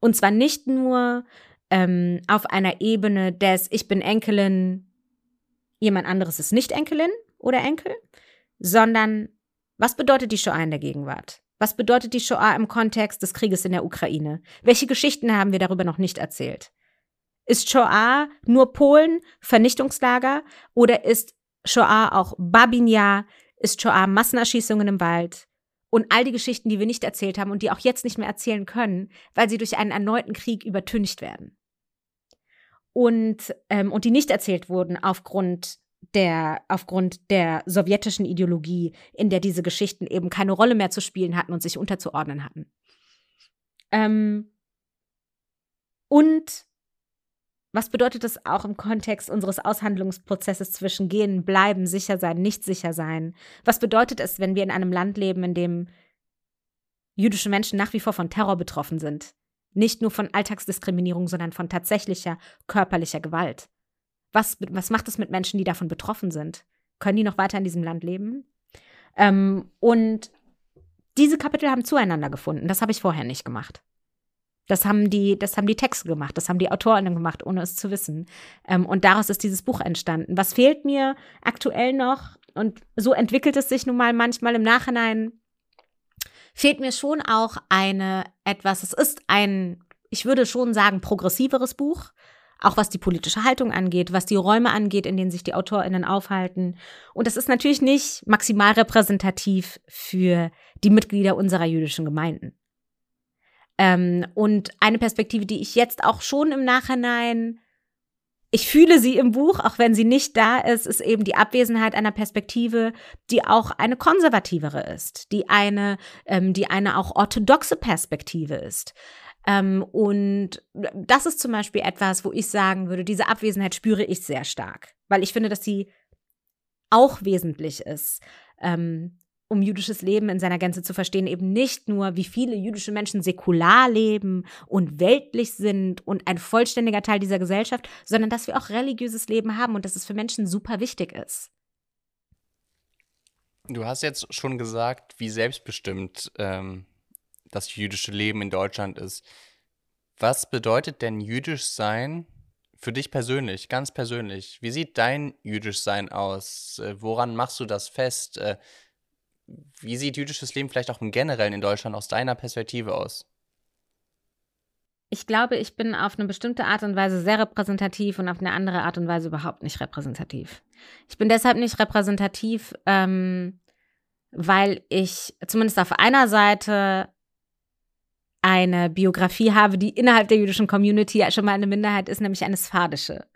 Und zwar nicht nur ähm, auf einer Ebene des Ich bin Enkelin jemand anderes ist nicht Enkelin oder Enkel, sondern was bedeutet die Shoah in der Gegenwart? Was bedeutet die Shoah im Kontext des Krieges in der Ukraine? Welche Geschichten haben wir darüber noch nicht erzählt? Ist Shoah nur Polen, Vernichtungslager oder ist Shoah auch Babinja? Ist Shoah Massenerschießungen im Wald? Und all die Geschichten, die wir nicht erzählt haben und die auch jetzt nicht mehr erzählen können, weil sie durch einen erneuten Krieg übertüncht werden und, ähm, und die nicht erzählt wurden aufgrund der, aufgrund der sowjetischen Ideologie, in der diese Geschichten eben keine Rolle mehr zu spielen hatten und sich unterzuordnen hatten. Ähm, und was bedeutet das auch im Kontext unseres Aushandlungsprozesses zwischen gehen, bleiben, sicher sein, nicht sicher sein? Was bedeutet es, wenn wir in einem Land leben, in dem jüdische Menschen nach wie vor von Terror betroffen sind? Nicht nur von Alltagsdiskriminierung, sondern von tatsächlicher körperlicher Gewalt. Was, was macht es mit Menschen, die davon betroffen sind? Können die noch weiter in diesem Land leben? Ähm, und diese Kapitel haben zueinander gefunden. Das habe ich vorher nicht gemacht. Das haben die, das haben die Texte gemacht, das haben die Autorinnen gemacht, ohne es zu wissen. Ähm, und daraus ist dieses Buch entstanden. Was fehlt mir aktuell noch? Und so entwickelt es sich nun mal manchmal im Nachhinein fehlt mir schon auch eine etwas, es ist ein, ich würde schon sagen, progressiveres Buch. Auch was die politische Haltung angeht, was die Räume angeht, in denen sich die AutorInnen aufhalten. Und das ist natürlich nicht maximal repräsentativ für die Mitglieder unserer jüdischen Gemeinden. Ähm, und eine Perspektive, die ich jetzt auch schon im Nachhinein ich fühle sie im Buch, auch wenn sie nicht da ist, ist eben die Abwesenheit einer Perspektive, die auch eine konservativere ist, die eine, ähm, die eine auch orthodoxe Perspektive ist. Ähm, und das ist zum Beispiel etwas, wo ich sagen würde, diese Abwesenheit spüre ich sehr stark, weil ich finde, dass sie auch wesentlich ist. Ähm, um jüdisches Leben in seiner Gänze zu verstehen, eben nicht nur, wie viele jüdische Menschen säkular leben und weltlich sind und ein vollständiger Teil dieser Gesellschaft, sondern dass wir auch religiöses Leben haben und dass es für Menschen super wichtig ist. Du hast jetzt schon gesagt, wie selbstbestimmt ähm, das jüdische Leben in Deutschland ist. Was bedeutet denn jüdisch sein für dich persönlich, ganz persönlich? Wie sieht dein jüdisch Sein aus? Äh, woran machst du das fest? Wie sieht jüdisches Leben vielleicht auch im Generellen in Deutschland aus deiner Perspektive aus? Ich glaube, ich bin auf eine bestimmte Art und Weise sehr repräsentativ und auf eine andere Art und Weise überhaupt nicht repräsentativ. Ich bin deshalb nicht repräsentativ, ähm, weil ich zumindest auf einer Seite eine Biografie habe, die innerhalb der jüdischen Community schon mal eine Minderheit ist, nämlich eine sphadische.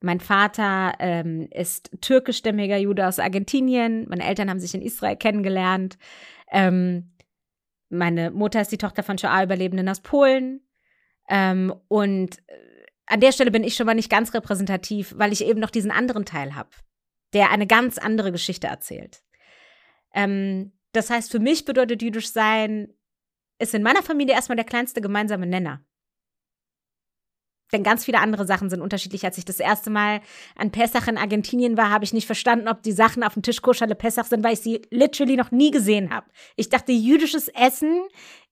Mein Vater ähm, ist türkischstämmiger Jude aus Argentinien. Meine Eltern haben sich in Israel kennengelernt. Ähm, meine Mutter ist die Tochter von Shoah-Überlebenden aus Polen. Ähm, und äh, an der Stelle bin ich schon mal nicht ganz repräsentativ, weil ich eben noch diesen anderen Teil habe, der eine ganz andere Geschichte erzählt. Ähm, das heißt, für mich bedeutet jüdisch sein, ist in meiner Familie erstmal der kleinste gemeinsame Nenner. Denn ganz viele andere Sachen sind unterschiedlich. Als ich das erste Mal an Pessach in Argentinien war, habe ich nicht verstanden, ob die Sachen auf dem Tisch koschale Pessach sind, weil ich sie literally noch nie gesehen habe. Ich dachte, jüdisches Essen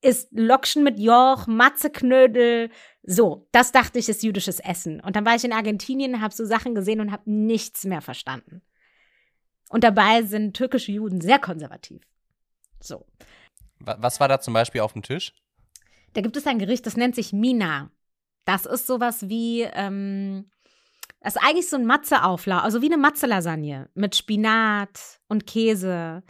ist Lokschen mit Joch, Matzeknödel. So, das dachte ich, ist jüdisches Essen. Und dann war ich in Argentinien, habe so Sachen gesehen und habe nichts mehr verstanden. Und dabei sind türkische Juden sehr konservativ. So. Was war da zum Beispiel auf dem Tisch? Da gibt es ein Gericht, das nennt sich Mina. Das ist sowas wie, ähm, das ist eigentlich so ein Matzeauflauf, also wie eine Matze-Lasagne mit Spinat und Käse.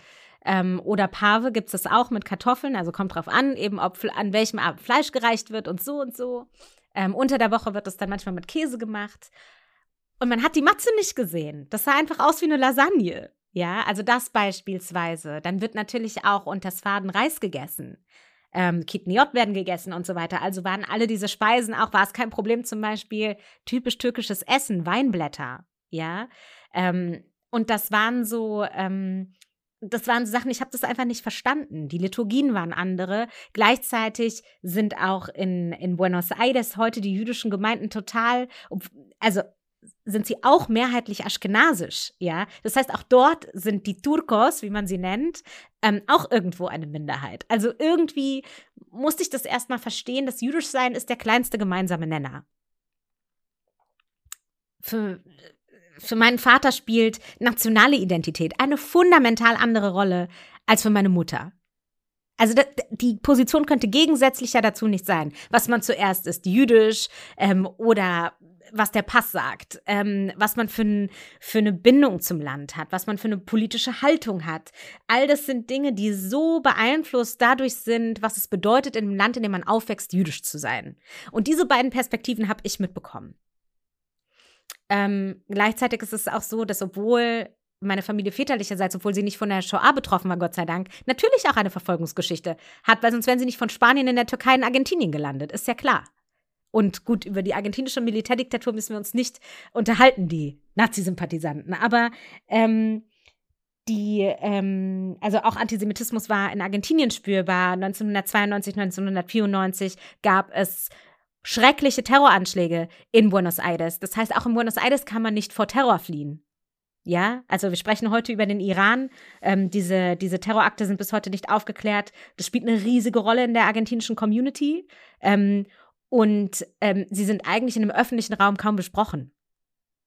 Ähm, oder Pave gibt es das auch mit Kartoffeln, also kommt drauf an, eben ob an welchem Abend Fleisch gereicht wird und so und so. Ähm, unter der Woche wird das dann manchmal mit Käse gemacht. Und man hat die Matze nicht gesehen. Das sah einfach aus wie eine Lasagne. Ja, also das beispielsweise. Dann wird natürlich auch unter Faden Reis gegessen ähm, Kidneyot werden gegessen und so weiter. Also waren alle diese Speisen auch, war es kein Problem, zum Beispiel typisch türkisches Essen, Weinblätter, ja. Ähm, und das waren so, ähm, das waren so Sachen, ich habe das einfach nicht verstanden. Die Liturgien waren andere. Gleichzeitig sind auch in, in Buenos Aires heute die jüdischen Gemeinden total, also sind sie auch mehrheitlich aschkenasisch, ja. Das heißt, auch dort sind die Turkos, wie man sie nennt, ähm, auch irgendwo eine Minderheit. Also irgendwie musste ich das erstmal verstehen, dass jüdisch sein ist der kleinste gemeinsame Nenner. Für, für meinen Vater spielt nationale Identität eine fundamental andere Rolle als für meine Mutter. Also die Position könnte gegensätzlicher dazu nicht sein. Was man zuerst ist, jüdisch ähm, oder was der Pass sagt, ähm, was man für, für eine Bindung zum Land hat, was man für eine politische Haltung hat. All das sind Dinge, die so beeinflusst dadurch sind, was es bedeutet, in einem Land, in dem man aufwächst, jüdisch zu sein. Und diese beiden Perspektiven habe ich mitbekommen. Ähm, gleichzeitig ist es auch so, dass obwohl meine Familie väterlicherseits, obwohl sie nicht von der Shoah betroffen war, Gott sei Dank, natürlich auch eine Verfolgungsgeschichte hat, weil sonst wären sie nicht von Spanien in der Türkei in Argentinien gelandet, ist ja klar. Und gut, über die argentinische Militärdiktatur müssen wir uns nicht unterhalten, die Nazi-Sympathisanten. Aber ähm, die, ähm, also auch Antisemitismus war in Argentinien spürbar. 1992, 1994 gab es schreckliche Terroranschläge in Buenos Aires. Das heißt, auch in Buenos Aires kann man nicht vor Terror fliehen. Ja, also wir sprechen heute über den Iran. Ähm, diese, diese Terrorakte sind bis heute nicht aufgeklärt. Das spielt eine riesige Rolle in der argentinischen Community. Ähm, und ähm, sie sind eigentlich in dem öffentlichen Raum kaum besprochen.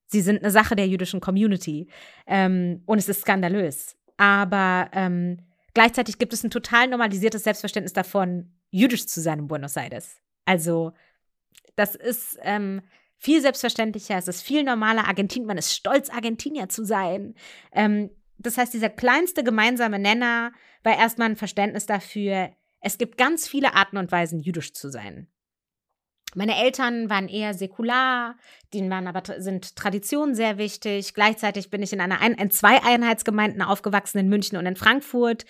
Sie sind eine Sache der jüdischen Community. Ähm, und es ist skandalös. Aber ähm, gleichzeitig gibt es ein total normalisiertes Selbstverständnis davon, jüdisch zu sein in Buenos Aires. Also, das ist ähm, viel selbstverständlicher, es ist viel normaler. Argentin, man ist stolz, Argentinier zu sein. Ähm, das heißt, dieser kleinste gemeinsame Nenner war erstmal ein Verständnis dafür, es gibt ganz viele Arten und Weisen, jüdisch zu sein. Meine Eltern waren eher säkular, denen waren aber sind Traditionen sehr wichtig. Gleichzeitig bin ich in einer ein, in zwei Einheitsgemeinden aufgewachsen in München und in Frankfurt,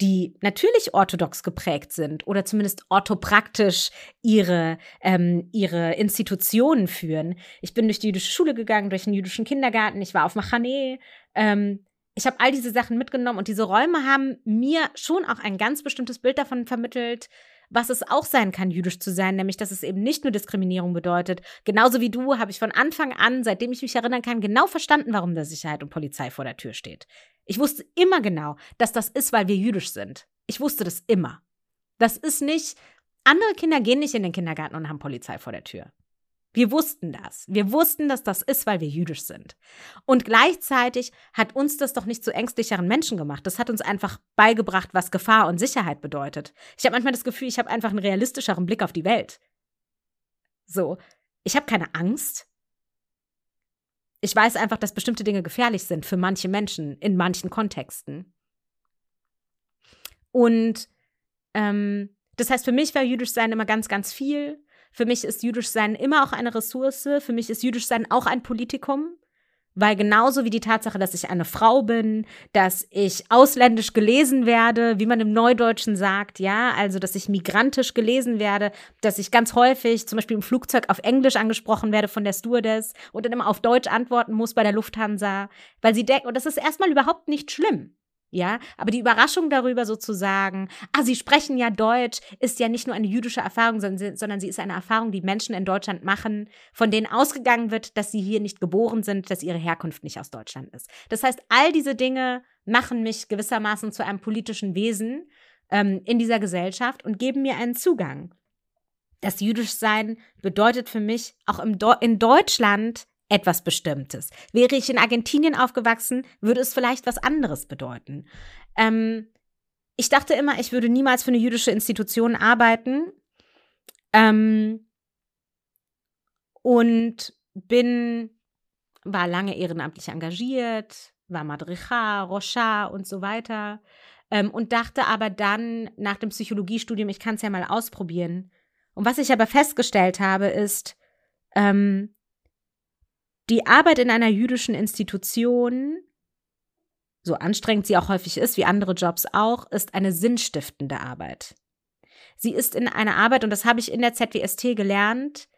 die natürlich orthodox geprägt sind oder zumindest orthopraktisch ihre ähm, ihre Institutionen führen. Ich bin durch die jüdische Schule gegangen, durch den jüdischen Kindergarten. Ich war auf Machane. Ähm, ich habe all diese Sachen mitgenommen und diese Räume haben mir schon auch ein ganz bestimmtes Bild davon vermittelt, was es auch sein kann, jüdisch zu sein, nämlich dass es eben nicht nur Diskriminierung bedeutet. Genauso wie du habe ich von Anfang an, seitdem ich mich erinnern kann, genau verstanden, warum da Sicherheit und Polizei vor der Tür steht. Ich wusste immer genau, dass das ist, weil wir jüdisch sind. Ich wusste das immer. Das ist nicht, andere Kinder gehen nicht in den Kindergarten und haben Polizei vor der Tür. Wir wussten das. Wir wussten, dass das ist, weil wir jüdisch sind. Und gleichzeitig hat uns das doch nicht zu ängstlicheren Menschen gemacht. Das hat uns einfach beigebracht, was Gefahr und Sicherheit bedeutet. Ich habe manchmal das Gefühl, ich habe einfach einen realistischeren Blick auf die Welt. So, ich habe keine Angst. Ich weiß einfach, dass bestimmte Dinge gefährlich sind für manche Menschen in manchen Kontexten. Und ähm, das heißt, für mich war jüdisch sein immer ganz, ganz viel. Für mich ist jüdisch sein immer auch eine Ressource. Für mich ist jüdisch sein auch ein Politikum. Weil genauso wie die Tatsache, dass ich eine Frau bin, dass ich ausländisch gelesen werde, wie man im Neudeutschen sagt, ja, also dass ich migrantisch gelesen werde, dass ich ganz häufig zum Beispiel im Flugzeug auf Englisch angesprochen werde von der Stewardess und dann immer auf Deutsch antworten muss bei der Lufthansa, weil sie denken, und das ist erstmal überhaupt nicht schlimm. Ja, aber die Überraschung darüber sozusagen, ah, sie sprechen ja Deutsch, ist ja nicht nur eine jüdische Erfahrung, sondern, sondern sie ist eine Erfahrung, die Menschen in Deutschland machen, von denen ausgegangen wird, dass sie hier nicht geboren sind, dass ihre Herkunft nicht aus Deutschland ist. Das heißt, all diese Dinge machen mich gewissermaßen zu einem politischen Wesen ähm, in dieser Gesellschaft und geben mir einen Zugang. Das Jüdischsein bedeutet für mich auch im Do in Deutschland etwas Bestimmtes. Wäre ich in Argentinien aufgewachsen, würde es vielleicht was anderes bedeuten. Ähm, ich dachte immer, ich würde niemals für eine jüdische Institution arbeiten. Ähm, und bin, war lange ehrenamtlich engagiert, war Madricha, Rocha und so weiter. Ähm, und dachte aber dann nach dem Psychologiestudium, ich kann es ja mal ausprobieren. Und was ich aber festgestellt habe, ist, ähm, die Arbeit in einer jüdischen Institution, so anstrengend sie auch häufig ist, wie andere Jobs auch, ist eine sinnstiftende Arbeit. Sie ist in einer Arbeit, und das habe ich in der ZWST gelernt,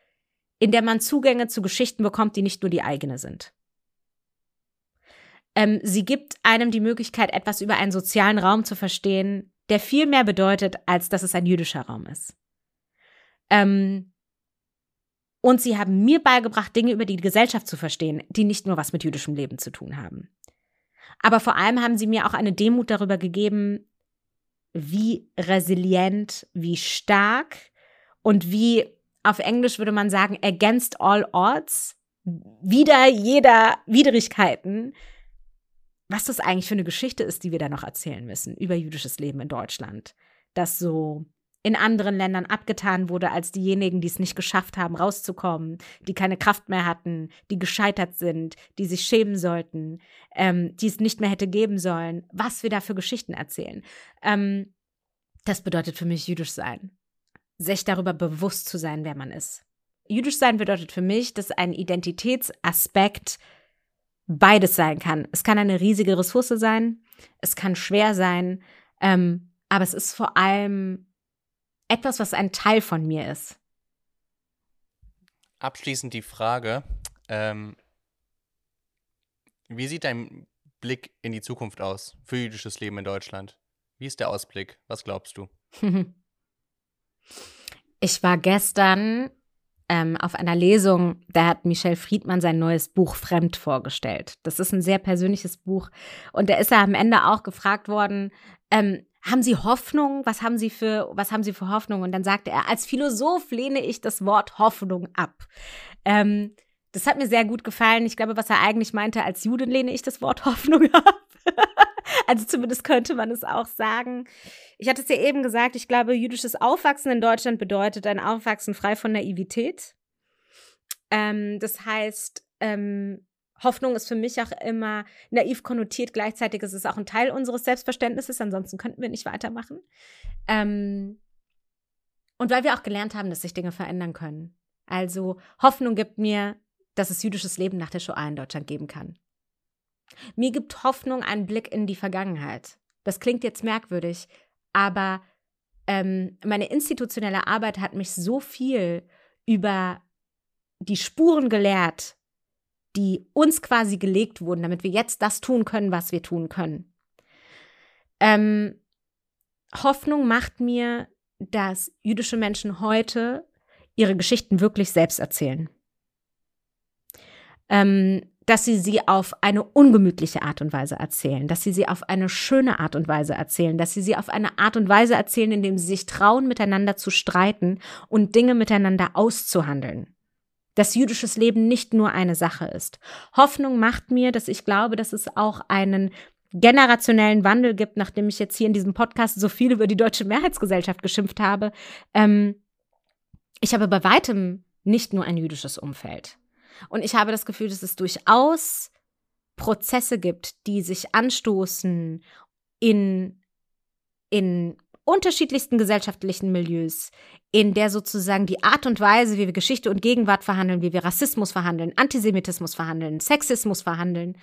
in der man Zugänge zu Geschichten bekommt, die nicht nur die eigene sind. Ähm, sie gibt einem die Möglichkeit, etwas über einen sozialen Raum zu verstehen, der viel mehr bedeutet, als dass es ein jüdischer Raum ist. Ähm, und sie haben mir beigebracht, Dinge über die Gesellschaft zu verstehen, die nicht nur was mit jüdischem Leben zu tun haben. Aber vor allem haben sie mir auch eine Demut darüber gegeben, wie resilient, wie stark und wie auf Englisch würde man sagen, against all odds, wider jeder Widrigkeiten, was das eigentlich für eine Geschichte ist, die wir da noch erzählen müssen über jüdisches Leben in Deutschland. Das so in anderen Ländern abgetan wurde als diejenigen, die es nicht geschafft haben, rauszukommen, die keine Kraft mehr hatten, die gescheitert sind, die sich schämen sollten, ähm, die es nicht mehr hätte geben sollen, was wir da für Geschichten erzählen. Ähm, das bedeutet für mich jüdisch sein. Sich darüber bewusst zu sein, wer man ist. Jüdisch sein bedeutet für mich, dass ein Identitätsaspekt beides sein kann. Es kann eine riesige Ressource sein, es kann schwer sein, ähm, aber es ist vor allem etwas, was ein Teil von mir ist. Abschließend die Frage, ähm, wie sieht dein Blick in die Zukunft aus für jüdisches Leben in Deutschland? Wie ist der Ausblick? Was glaubst du? ich war gestern ähm, auf einer Lesung, da hat Michel Friedmann sein neues Buch Fremd vorgestellt. Das ist ein sehr persönliches Buch. Und da ist er am Ende auch gefragt worden, ähm, haben Sie Hoffnung? Was haben Sie für, was haben Sie für Hoffnung? Und dann sagte er, als Philosoph lehne ich das Wort Hoffnung ab. Ähm, das hat mir sehr gut gefallen. Ich glaube, was er eigentlich meinte, als Juden lehne ich das Wort Hoffnung ab. also zumindest könnte man es auch sagen. Ich hatte es ja eben gesagt, ich glaube, jüdisches Aufwachsen in Deutschland bedeutet ein Aufwachsen frei von Naivität. Ähm, das heißt, ähm, Hoffnung ist für mich auch immer naiv konnotiert. Gleichzeitig ist es auch ein Teil unseres Selbstverständnisses. Ansonsten könnten wir nicht weitermachen. Ähm und weil wir auch gelernt haben, dass sich Dinge verändern können. Also Hoffnung gibt mir, dass es jüdisches Leben nach der Shoah in Deutschland geben kann. Mir gibt Hoffnung einen Blick in die Vergangenheit. Das klingt jetzt merkwürdig, aber ähm, meine institutionelle Arbeit hat mich so viel über die Spuren gelehrt, die uns quasi gelegt wurden, damit wir jetzt das tun können, was wir tun können. Ähm, Hoffnung macht mir, dass jüdische Menschen heute ihre Geschichten wirklich selbst erzählen. Ähm, dass sie sie auf eine ungemütliche Art und Weise erzählen, dass sie sie auf eine schöne Art und Weise erzählen, dass sie sie auf eine Art und Weise erzählen, indem sie sich trauen, miteinander zu streiten und Dinge miteinander auszuhandeln. Dass jüdisches Leben nicht nur eine Sache ist. Hoffnung macht mir, dass ich glaube, dass es auch einen generationellen Wandel gibt, nachdem ich jetzt hier in diesem Podcast so viel über die deutsche Mehrheitsgesellschaft geschimpft habe. Ähm, ich habe bei weitem nicht nur ein jüdisches Umfeld. Und ich habe das Gefühl, dass es durchaus Prozesse gibt, die sich anstoßen in, in unterschiedlichsten gesellschaftlichen Milieus, in der sozusagen die Art und Weise, wie wir Geschichte und Gegenwart verhandeln, wie wir Rassismus verhandeln, Antisemitismus verhandeln, Sexismus verhandeln,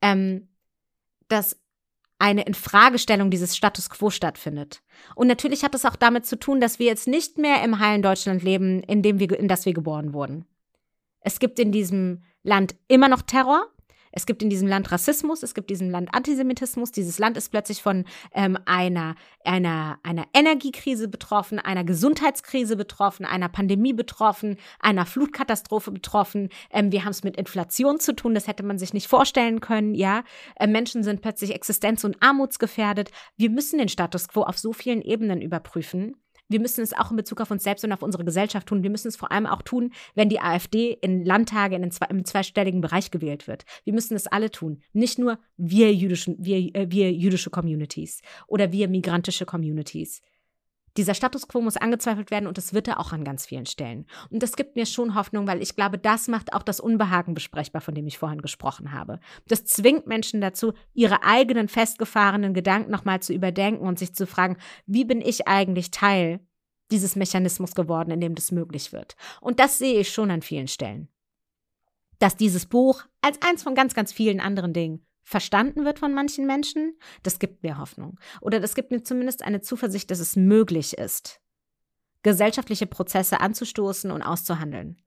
ähm, dass eine Infragestellung dieses Status quo stattfindet. Und natürlich hat es auch damit zu tun, dass wir jetzt nicht mehr im heilen Deutschland leben, in dem wir, in das wir geboren wurden. Es gibt in diesem Land immer noch Terror. Es gibt in diesem Land Rassismus, es gibt in diesem Land Antisemitismus. Dieses Land ist plötzlich von ähm, einer, einer, einer Energiekrise betroffen, einer Gesundheitskrise betroffen, einer Pandemie betroffen, einer Flutkatastrophe betroffen. Ähm, wir haben es mit Inflation zu tun, das hätte man sich nicht vorstellen können. Ja, äh, Menschen sind plötzlich existenz- und armutsgefährdet. Wir müssen den Status quo auf so vielen Ebenen überprüfen wir müssen es auch in Bezug auf uns selbst und auf unsere Gesellschaft tun. Wir müssen es vor allem auch tun, wenn die AfD in Landtage in zwei, im zweistelligen Bereich gewählt wird. Wir müssen es alle tun. Nicht nur wir, jüdischen, wir, äh, wir jüdische Communities oder wir migrantische Communities. Dieser Status quo muss angezweifelt werden und das wird er auch an ganz vielen Stellen. Und das gibt mir schon Hoffnung, weil ich glaube, das macht auch das Unbehagen besprechbar, von dem ich vorhin gesprochen habe. Das zwingt Menschen dazu, ihre eigenen festgefahrenen Gedanken nochmal zu überdenken und sich zu fragen, wie bin ich eigentlich Teil dieses Mechanismus geworden, in dem das möglich wird. Und das sehe ich schon an vielen Stellen. Dass dieses Buch als eins von ganz, ganz vielen anderen Dingen verstanden wird von manchen Menschen, das gibt mir Hoffnung. Oder das gibt mir zumindest eine Zuversicht, dass es möglich ist, gesellschaftliche Prozesse anzustoßen und auszuhandeln.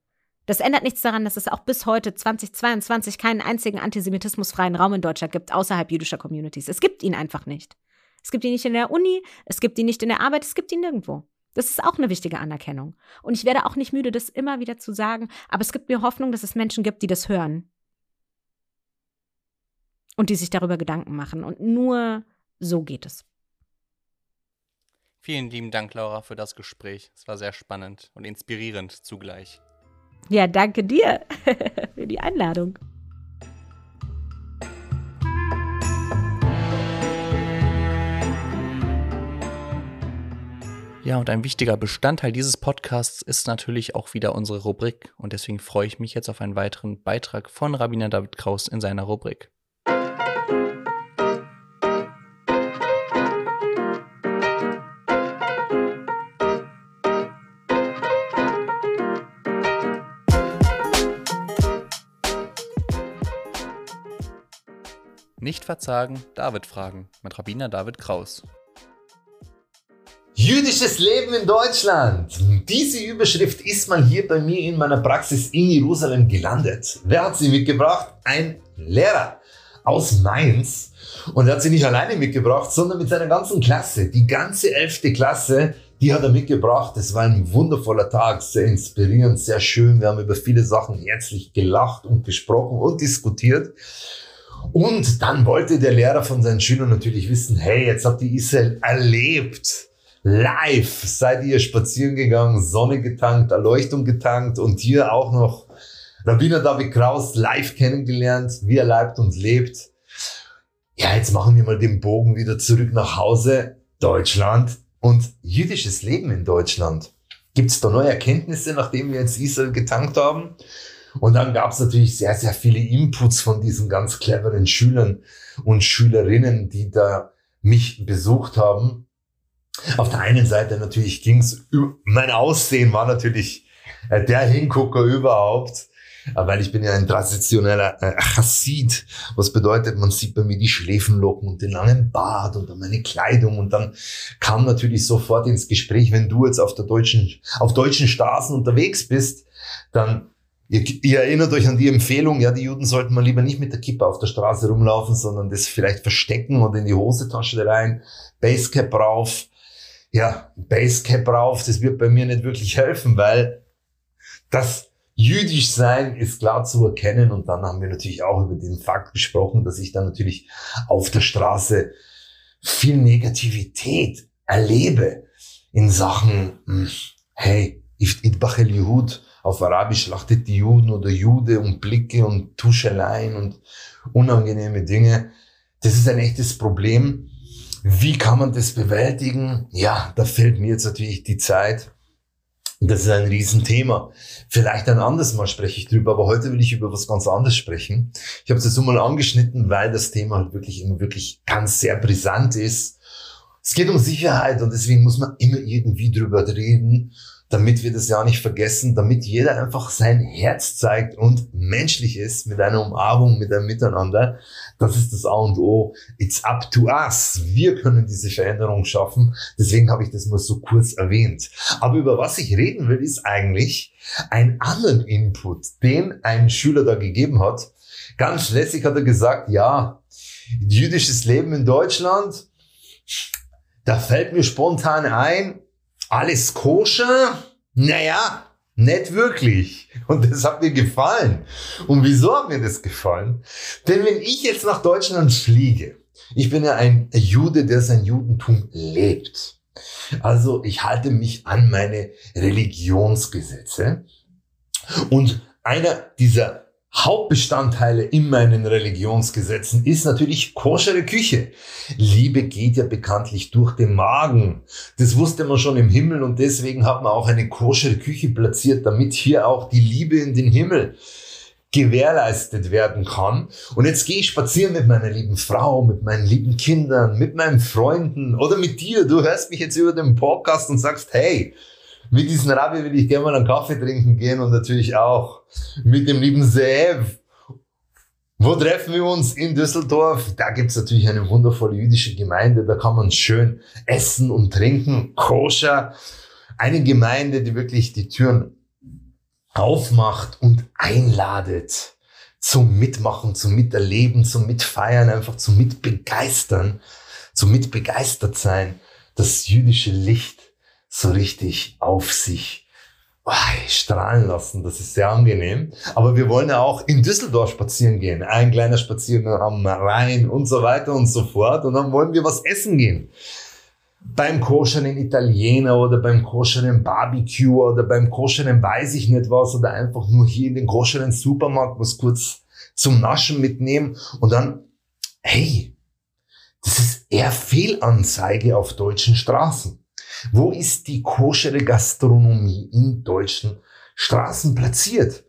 Das ändert nichts daran, dass es auch bis heute 2022 keinen einzigen antisemitismusfreien Raum in Deutschland gibt, außerhalb jüdischer Communities. Es gibt ihn einfach nicht. Es gibt ihn nicht in der Uni, es gibt ihn nicht in der Arbeit, es gibt ihn nirgendwo. Das ist auch eine wichtige Anerkennung. Und ich werde auch nicht müde, das immer wieder zu sagen, aber es gibt mir Hoffnung, dass es Menschen gibt, die das hören und die sich darüber Gedanken machen. Und nur so geht es. Vielen lieben Dank, Laura, für das Gespräch. Es war sehr spannend und inspirierend zugleich. Ja, danke dir für die Einladung. Ja, und ein wichtiger Bestandteil dieses Podcasts ist natürlich auch wieder unsere Rubrik. Und deswegen freue ich mich jetzt auf einen weiteren Beitrag von Rabbiner David Kraus in seiner Rubrik. Nicht verzagen, David fragen mit Rabbiner David Kraus. Jüdisches Leben in Deutschland. Diese Überschrift ist mal hier bei mir in meiner Praxis in Jerusalem gelandet. Wer hat sie mitgebracht? Ein Lehrer aus Mainz. Und er hat sie nicht alleine mitgebracht, sondern mit seiner ganzen Klasse. Die ganze elfte Klasse, die hat er mitgebracht. Es war ein wundervoller Tag, sehr inspirierend, sehr schön. Wir haben über viele Sachen herzlich gelacht und gesprochen und diskutiert. Und dann wollte der Lehrer von seinen Schülern natürlich wissen, hey, jetzt habt ihr Israel erlebt. Live seid ihr spazieren gegangen, Sonne getankt, Erleuchtung getankt und hier auch noch Rabbiner David Kraus live kennengelernt, wie er leibt und lebt. Ja, jetzt machen wir mal den Bogen wieder zurück nach Hause, Deutschland und jüdisches Leben in Deutschland. Gibt es da neue Erkenntnisse, nachdem wir jetzt Israel getankt haben? Und dann gab es natürlich sehr, sehr viele Inputs von diesen ganz cleveren Schülern und Schülerinnen, die da mich besucht haben. Auf der einen Seite natürlich ging es, mein Aussehen war natürlich äh, der Hingucker überhaupt, äh, weil ich bin ja ein traditioneller äh, Chassid, was bedeutet, man sieht bei mir die Schläfenlocken und den langen Bart und dann meine Kleidung und dann kam natürlich sofort ins Gespräch, wenn du jetzt auf der deutschen, auf deutschen Straßen unterwegs bist, dann Ihr, ihr, erinnert euch an die Empfehlung, ja, die Juden sollten mal lieber nicht mit der Kippe auf der Straße rumlaufen, sondern das vielleicht verstecken oder in die Hosentasche rein, Basecap rauf. Ja, Basecap rauf, das wird bei mir nicht wirklich helfen, weil das jüdisch sein ist klar zu erkennen. Und dann haben wir natürlich auch über den Fakt gesprochen, dass ich dann natürlich auf der Straße viel Negativität erlebe in Sachen, hm, hey, Idbachel Jehud, auf Arabisch lachtet die Juden oder Jude und Blicke und Tuscheleien und unangenehme Dinge. Das ist ein echtes Problem. Wie kann man das bewältigen? Ja, da fehlt mir jetzt natürlich die Zeit. Das ist ein Riesenthema. Vielleicht ein anderes Mal spreche ich drüber, aber heute will ich über was ganz anderes sprechen. Ich habe es jetzt nur mal angeschnitten, weil das Thema halt wirklich immer wirklich ganz sehr brisant ist. Es geht um Sicherheit und deswegen muss man immer irgendwie drüber reden damit wir das ja nicht vergessen, damit jeder einfach sein Herz zeigt und menschlich ist mit einer Umarmung, mit einem Miteinander. Das ist das A und O. It's up to us. Wir können diese Veränderung schaffen. Deswegen habe ich das mal so kurz erwähnt. Aber über was ich reden will, ist eigentlich ein anderen Input, den ein Schüler da gegeben hat. Ganz lässig hat er gesagt, ja, jüdisches Leben in Deutschland, da fällt mir spontan ein, alles koscher? Naja, nicht wirklich. Und das hat mir gefallen. Und wieso hat mir das gefallen? Denn wenn ich jetzt nach Deutschland fliege, ich bin ja ein Jude, der sein Judentum lebt. Also ich halte mich an meine Religionsgesetze. Und einer dieser Hauptbestandteile in meinen Religionsgesetzen ist natürlich koschere Küche. Liebe geht ja bekanntlich durch den Magen. Das wusste man schon im Himmel und deswegen hat man auch eine koschere Küche platziert, damit hier auch die Liebe in den Himmel gewährleistet werden kann. Und jetzt gehe ich spazieren mit meiner lieben Frau, mit meinen lieben Kindern, mit meinen Freunden oder mit dir. Du hörst mich jetzt über den Podcast und sagst, hey, mit diesem Rabbi will ich gerne mal einen Kaffee trinken gehen und natürlich auch mit dem lieben Sev. Wo treffen wir uns? In Düsseldorf. Da gibt's natürlich eine wundervolle jüdische Gemeinde. Da kann man schön essen und trinken. Koscher. Eine Gemeinde, die wirklich die Türen aufmacht und einladet zum Mitmachen, zum Miterleben, zum Mitfeiern, einfach zum Mitbegeistern, zum Mitbegeistert sein. Das jüdische Licht so richtig auf sich oh, strahlen lassen. Das ist sehr angenehm. Aber wir wollen ja auch in Düsseldorf spazieren gehen. Ein kleiner Spaziergang am Rhein und so weiter und so fort. Und dann wollen wir was essen gehen. Beim koscheren Italiener oder beim koscheren Barbecue oder beim koscheren weiß ich nicht was oder einfach nur hier in den koscheren Supermarkt was kurz zum Naschen mitnehmen und dann, hey, das ist eher Fehlanzeige auf deutschen Straßen. Wo ist die koschere Gastronomie in deutschen Straßen platziert?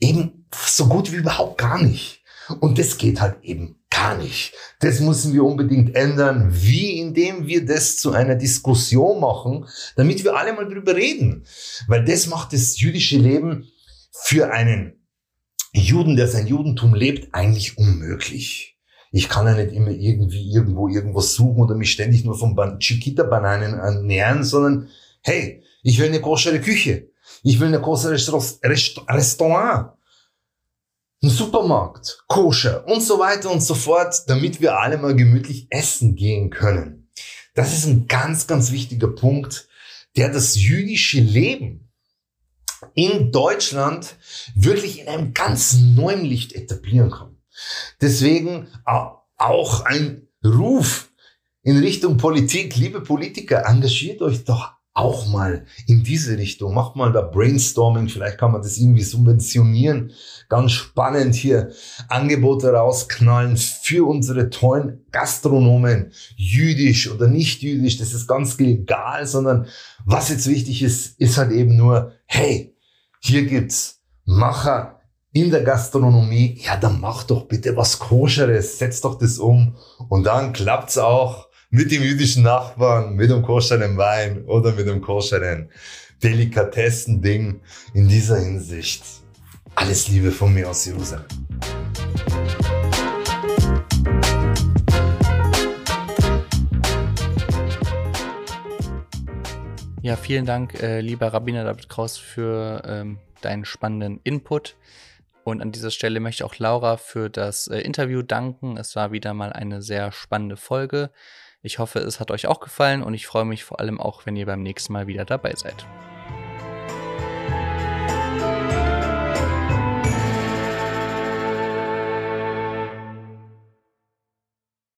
Eben so gut wie überhaupt gar nicht. Und das geht halt eben gar nicht. Das müssen wir unbedingt ändern. Wie? Indem wir das zu einer Diskussion machen, damit wir alle mal drüber reden. Weil das macht das jüdische Leben für einen Juden, der sein Judentum lebt, eigentlich unmöglich. Ich kann ja nicht immer irgendwie irgendwo irgendwas suchen oder mich ständig nur von Chiquita-Bananen ernähren, sondern hey, ich will eine koschere Küche. Ich will eine koschere Restaurant. Ein Supermarkt, koscher und so weiter und so fort, damit wir alle mal gemütlich essen gehen können. Das ist ein ganz, ganz wichtiger Punkt, der das jüdische Leben in Deutschland wirklich in einem ganz neuen Licht etablieren kann. Deswegen auch ein Ruf in Richtung Politik. Liebe Politiker, engagiert euch doch auch mal in diese Richtung. Macht mal da Brainstorming. Vielleicht kann man das irgendwie subventionieren. Ganz spannend hier Angebote rausknallen für unsere tollen Gastronomen. Jüdisch oder nicht jüdisch. Das ist ganz egal, sondern was jetzt wichtig ist, ist halt eben nur, hey, hier gibt's Macher, in der Gastronomie, ja, dann mach doch bitte was Koscheres, setz doch das um. Und dann klappt's auch mit dem jüdischen Nachbarn, mit dem koscheren Wein oder mit dem koscheren Delikatessen-Ding. In dieser Hinsicht alles Liebe von mir aus Jerusalem. Ja, vielen Dank, äh, lieber Rabbiner David Kraus, für ähm, deinen spannenden Input. Und an dieser Stelle möchte ich auch Laura für das äh, Interview danken. Es war wieder mal eine sehr spannende Folge. Ich hoffe, es hat euch auch gefallen und ich freue mich vor allem auch, wenn ihr beim nächsten Mal wieder dabei seid.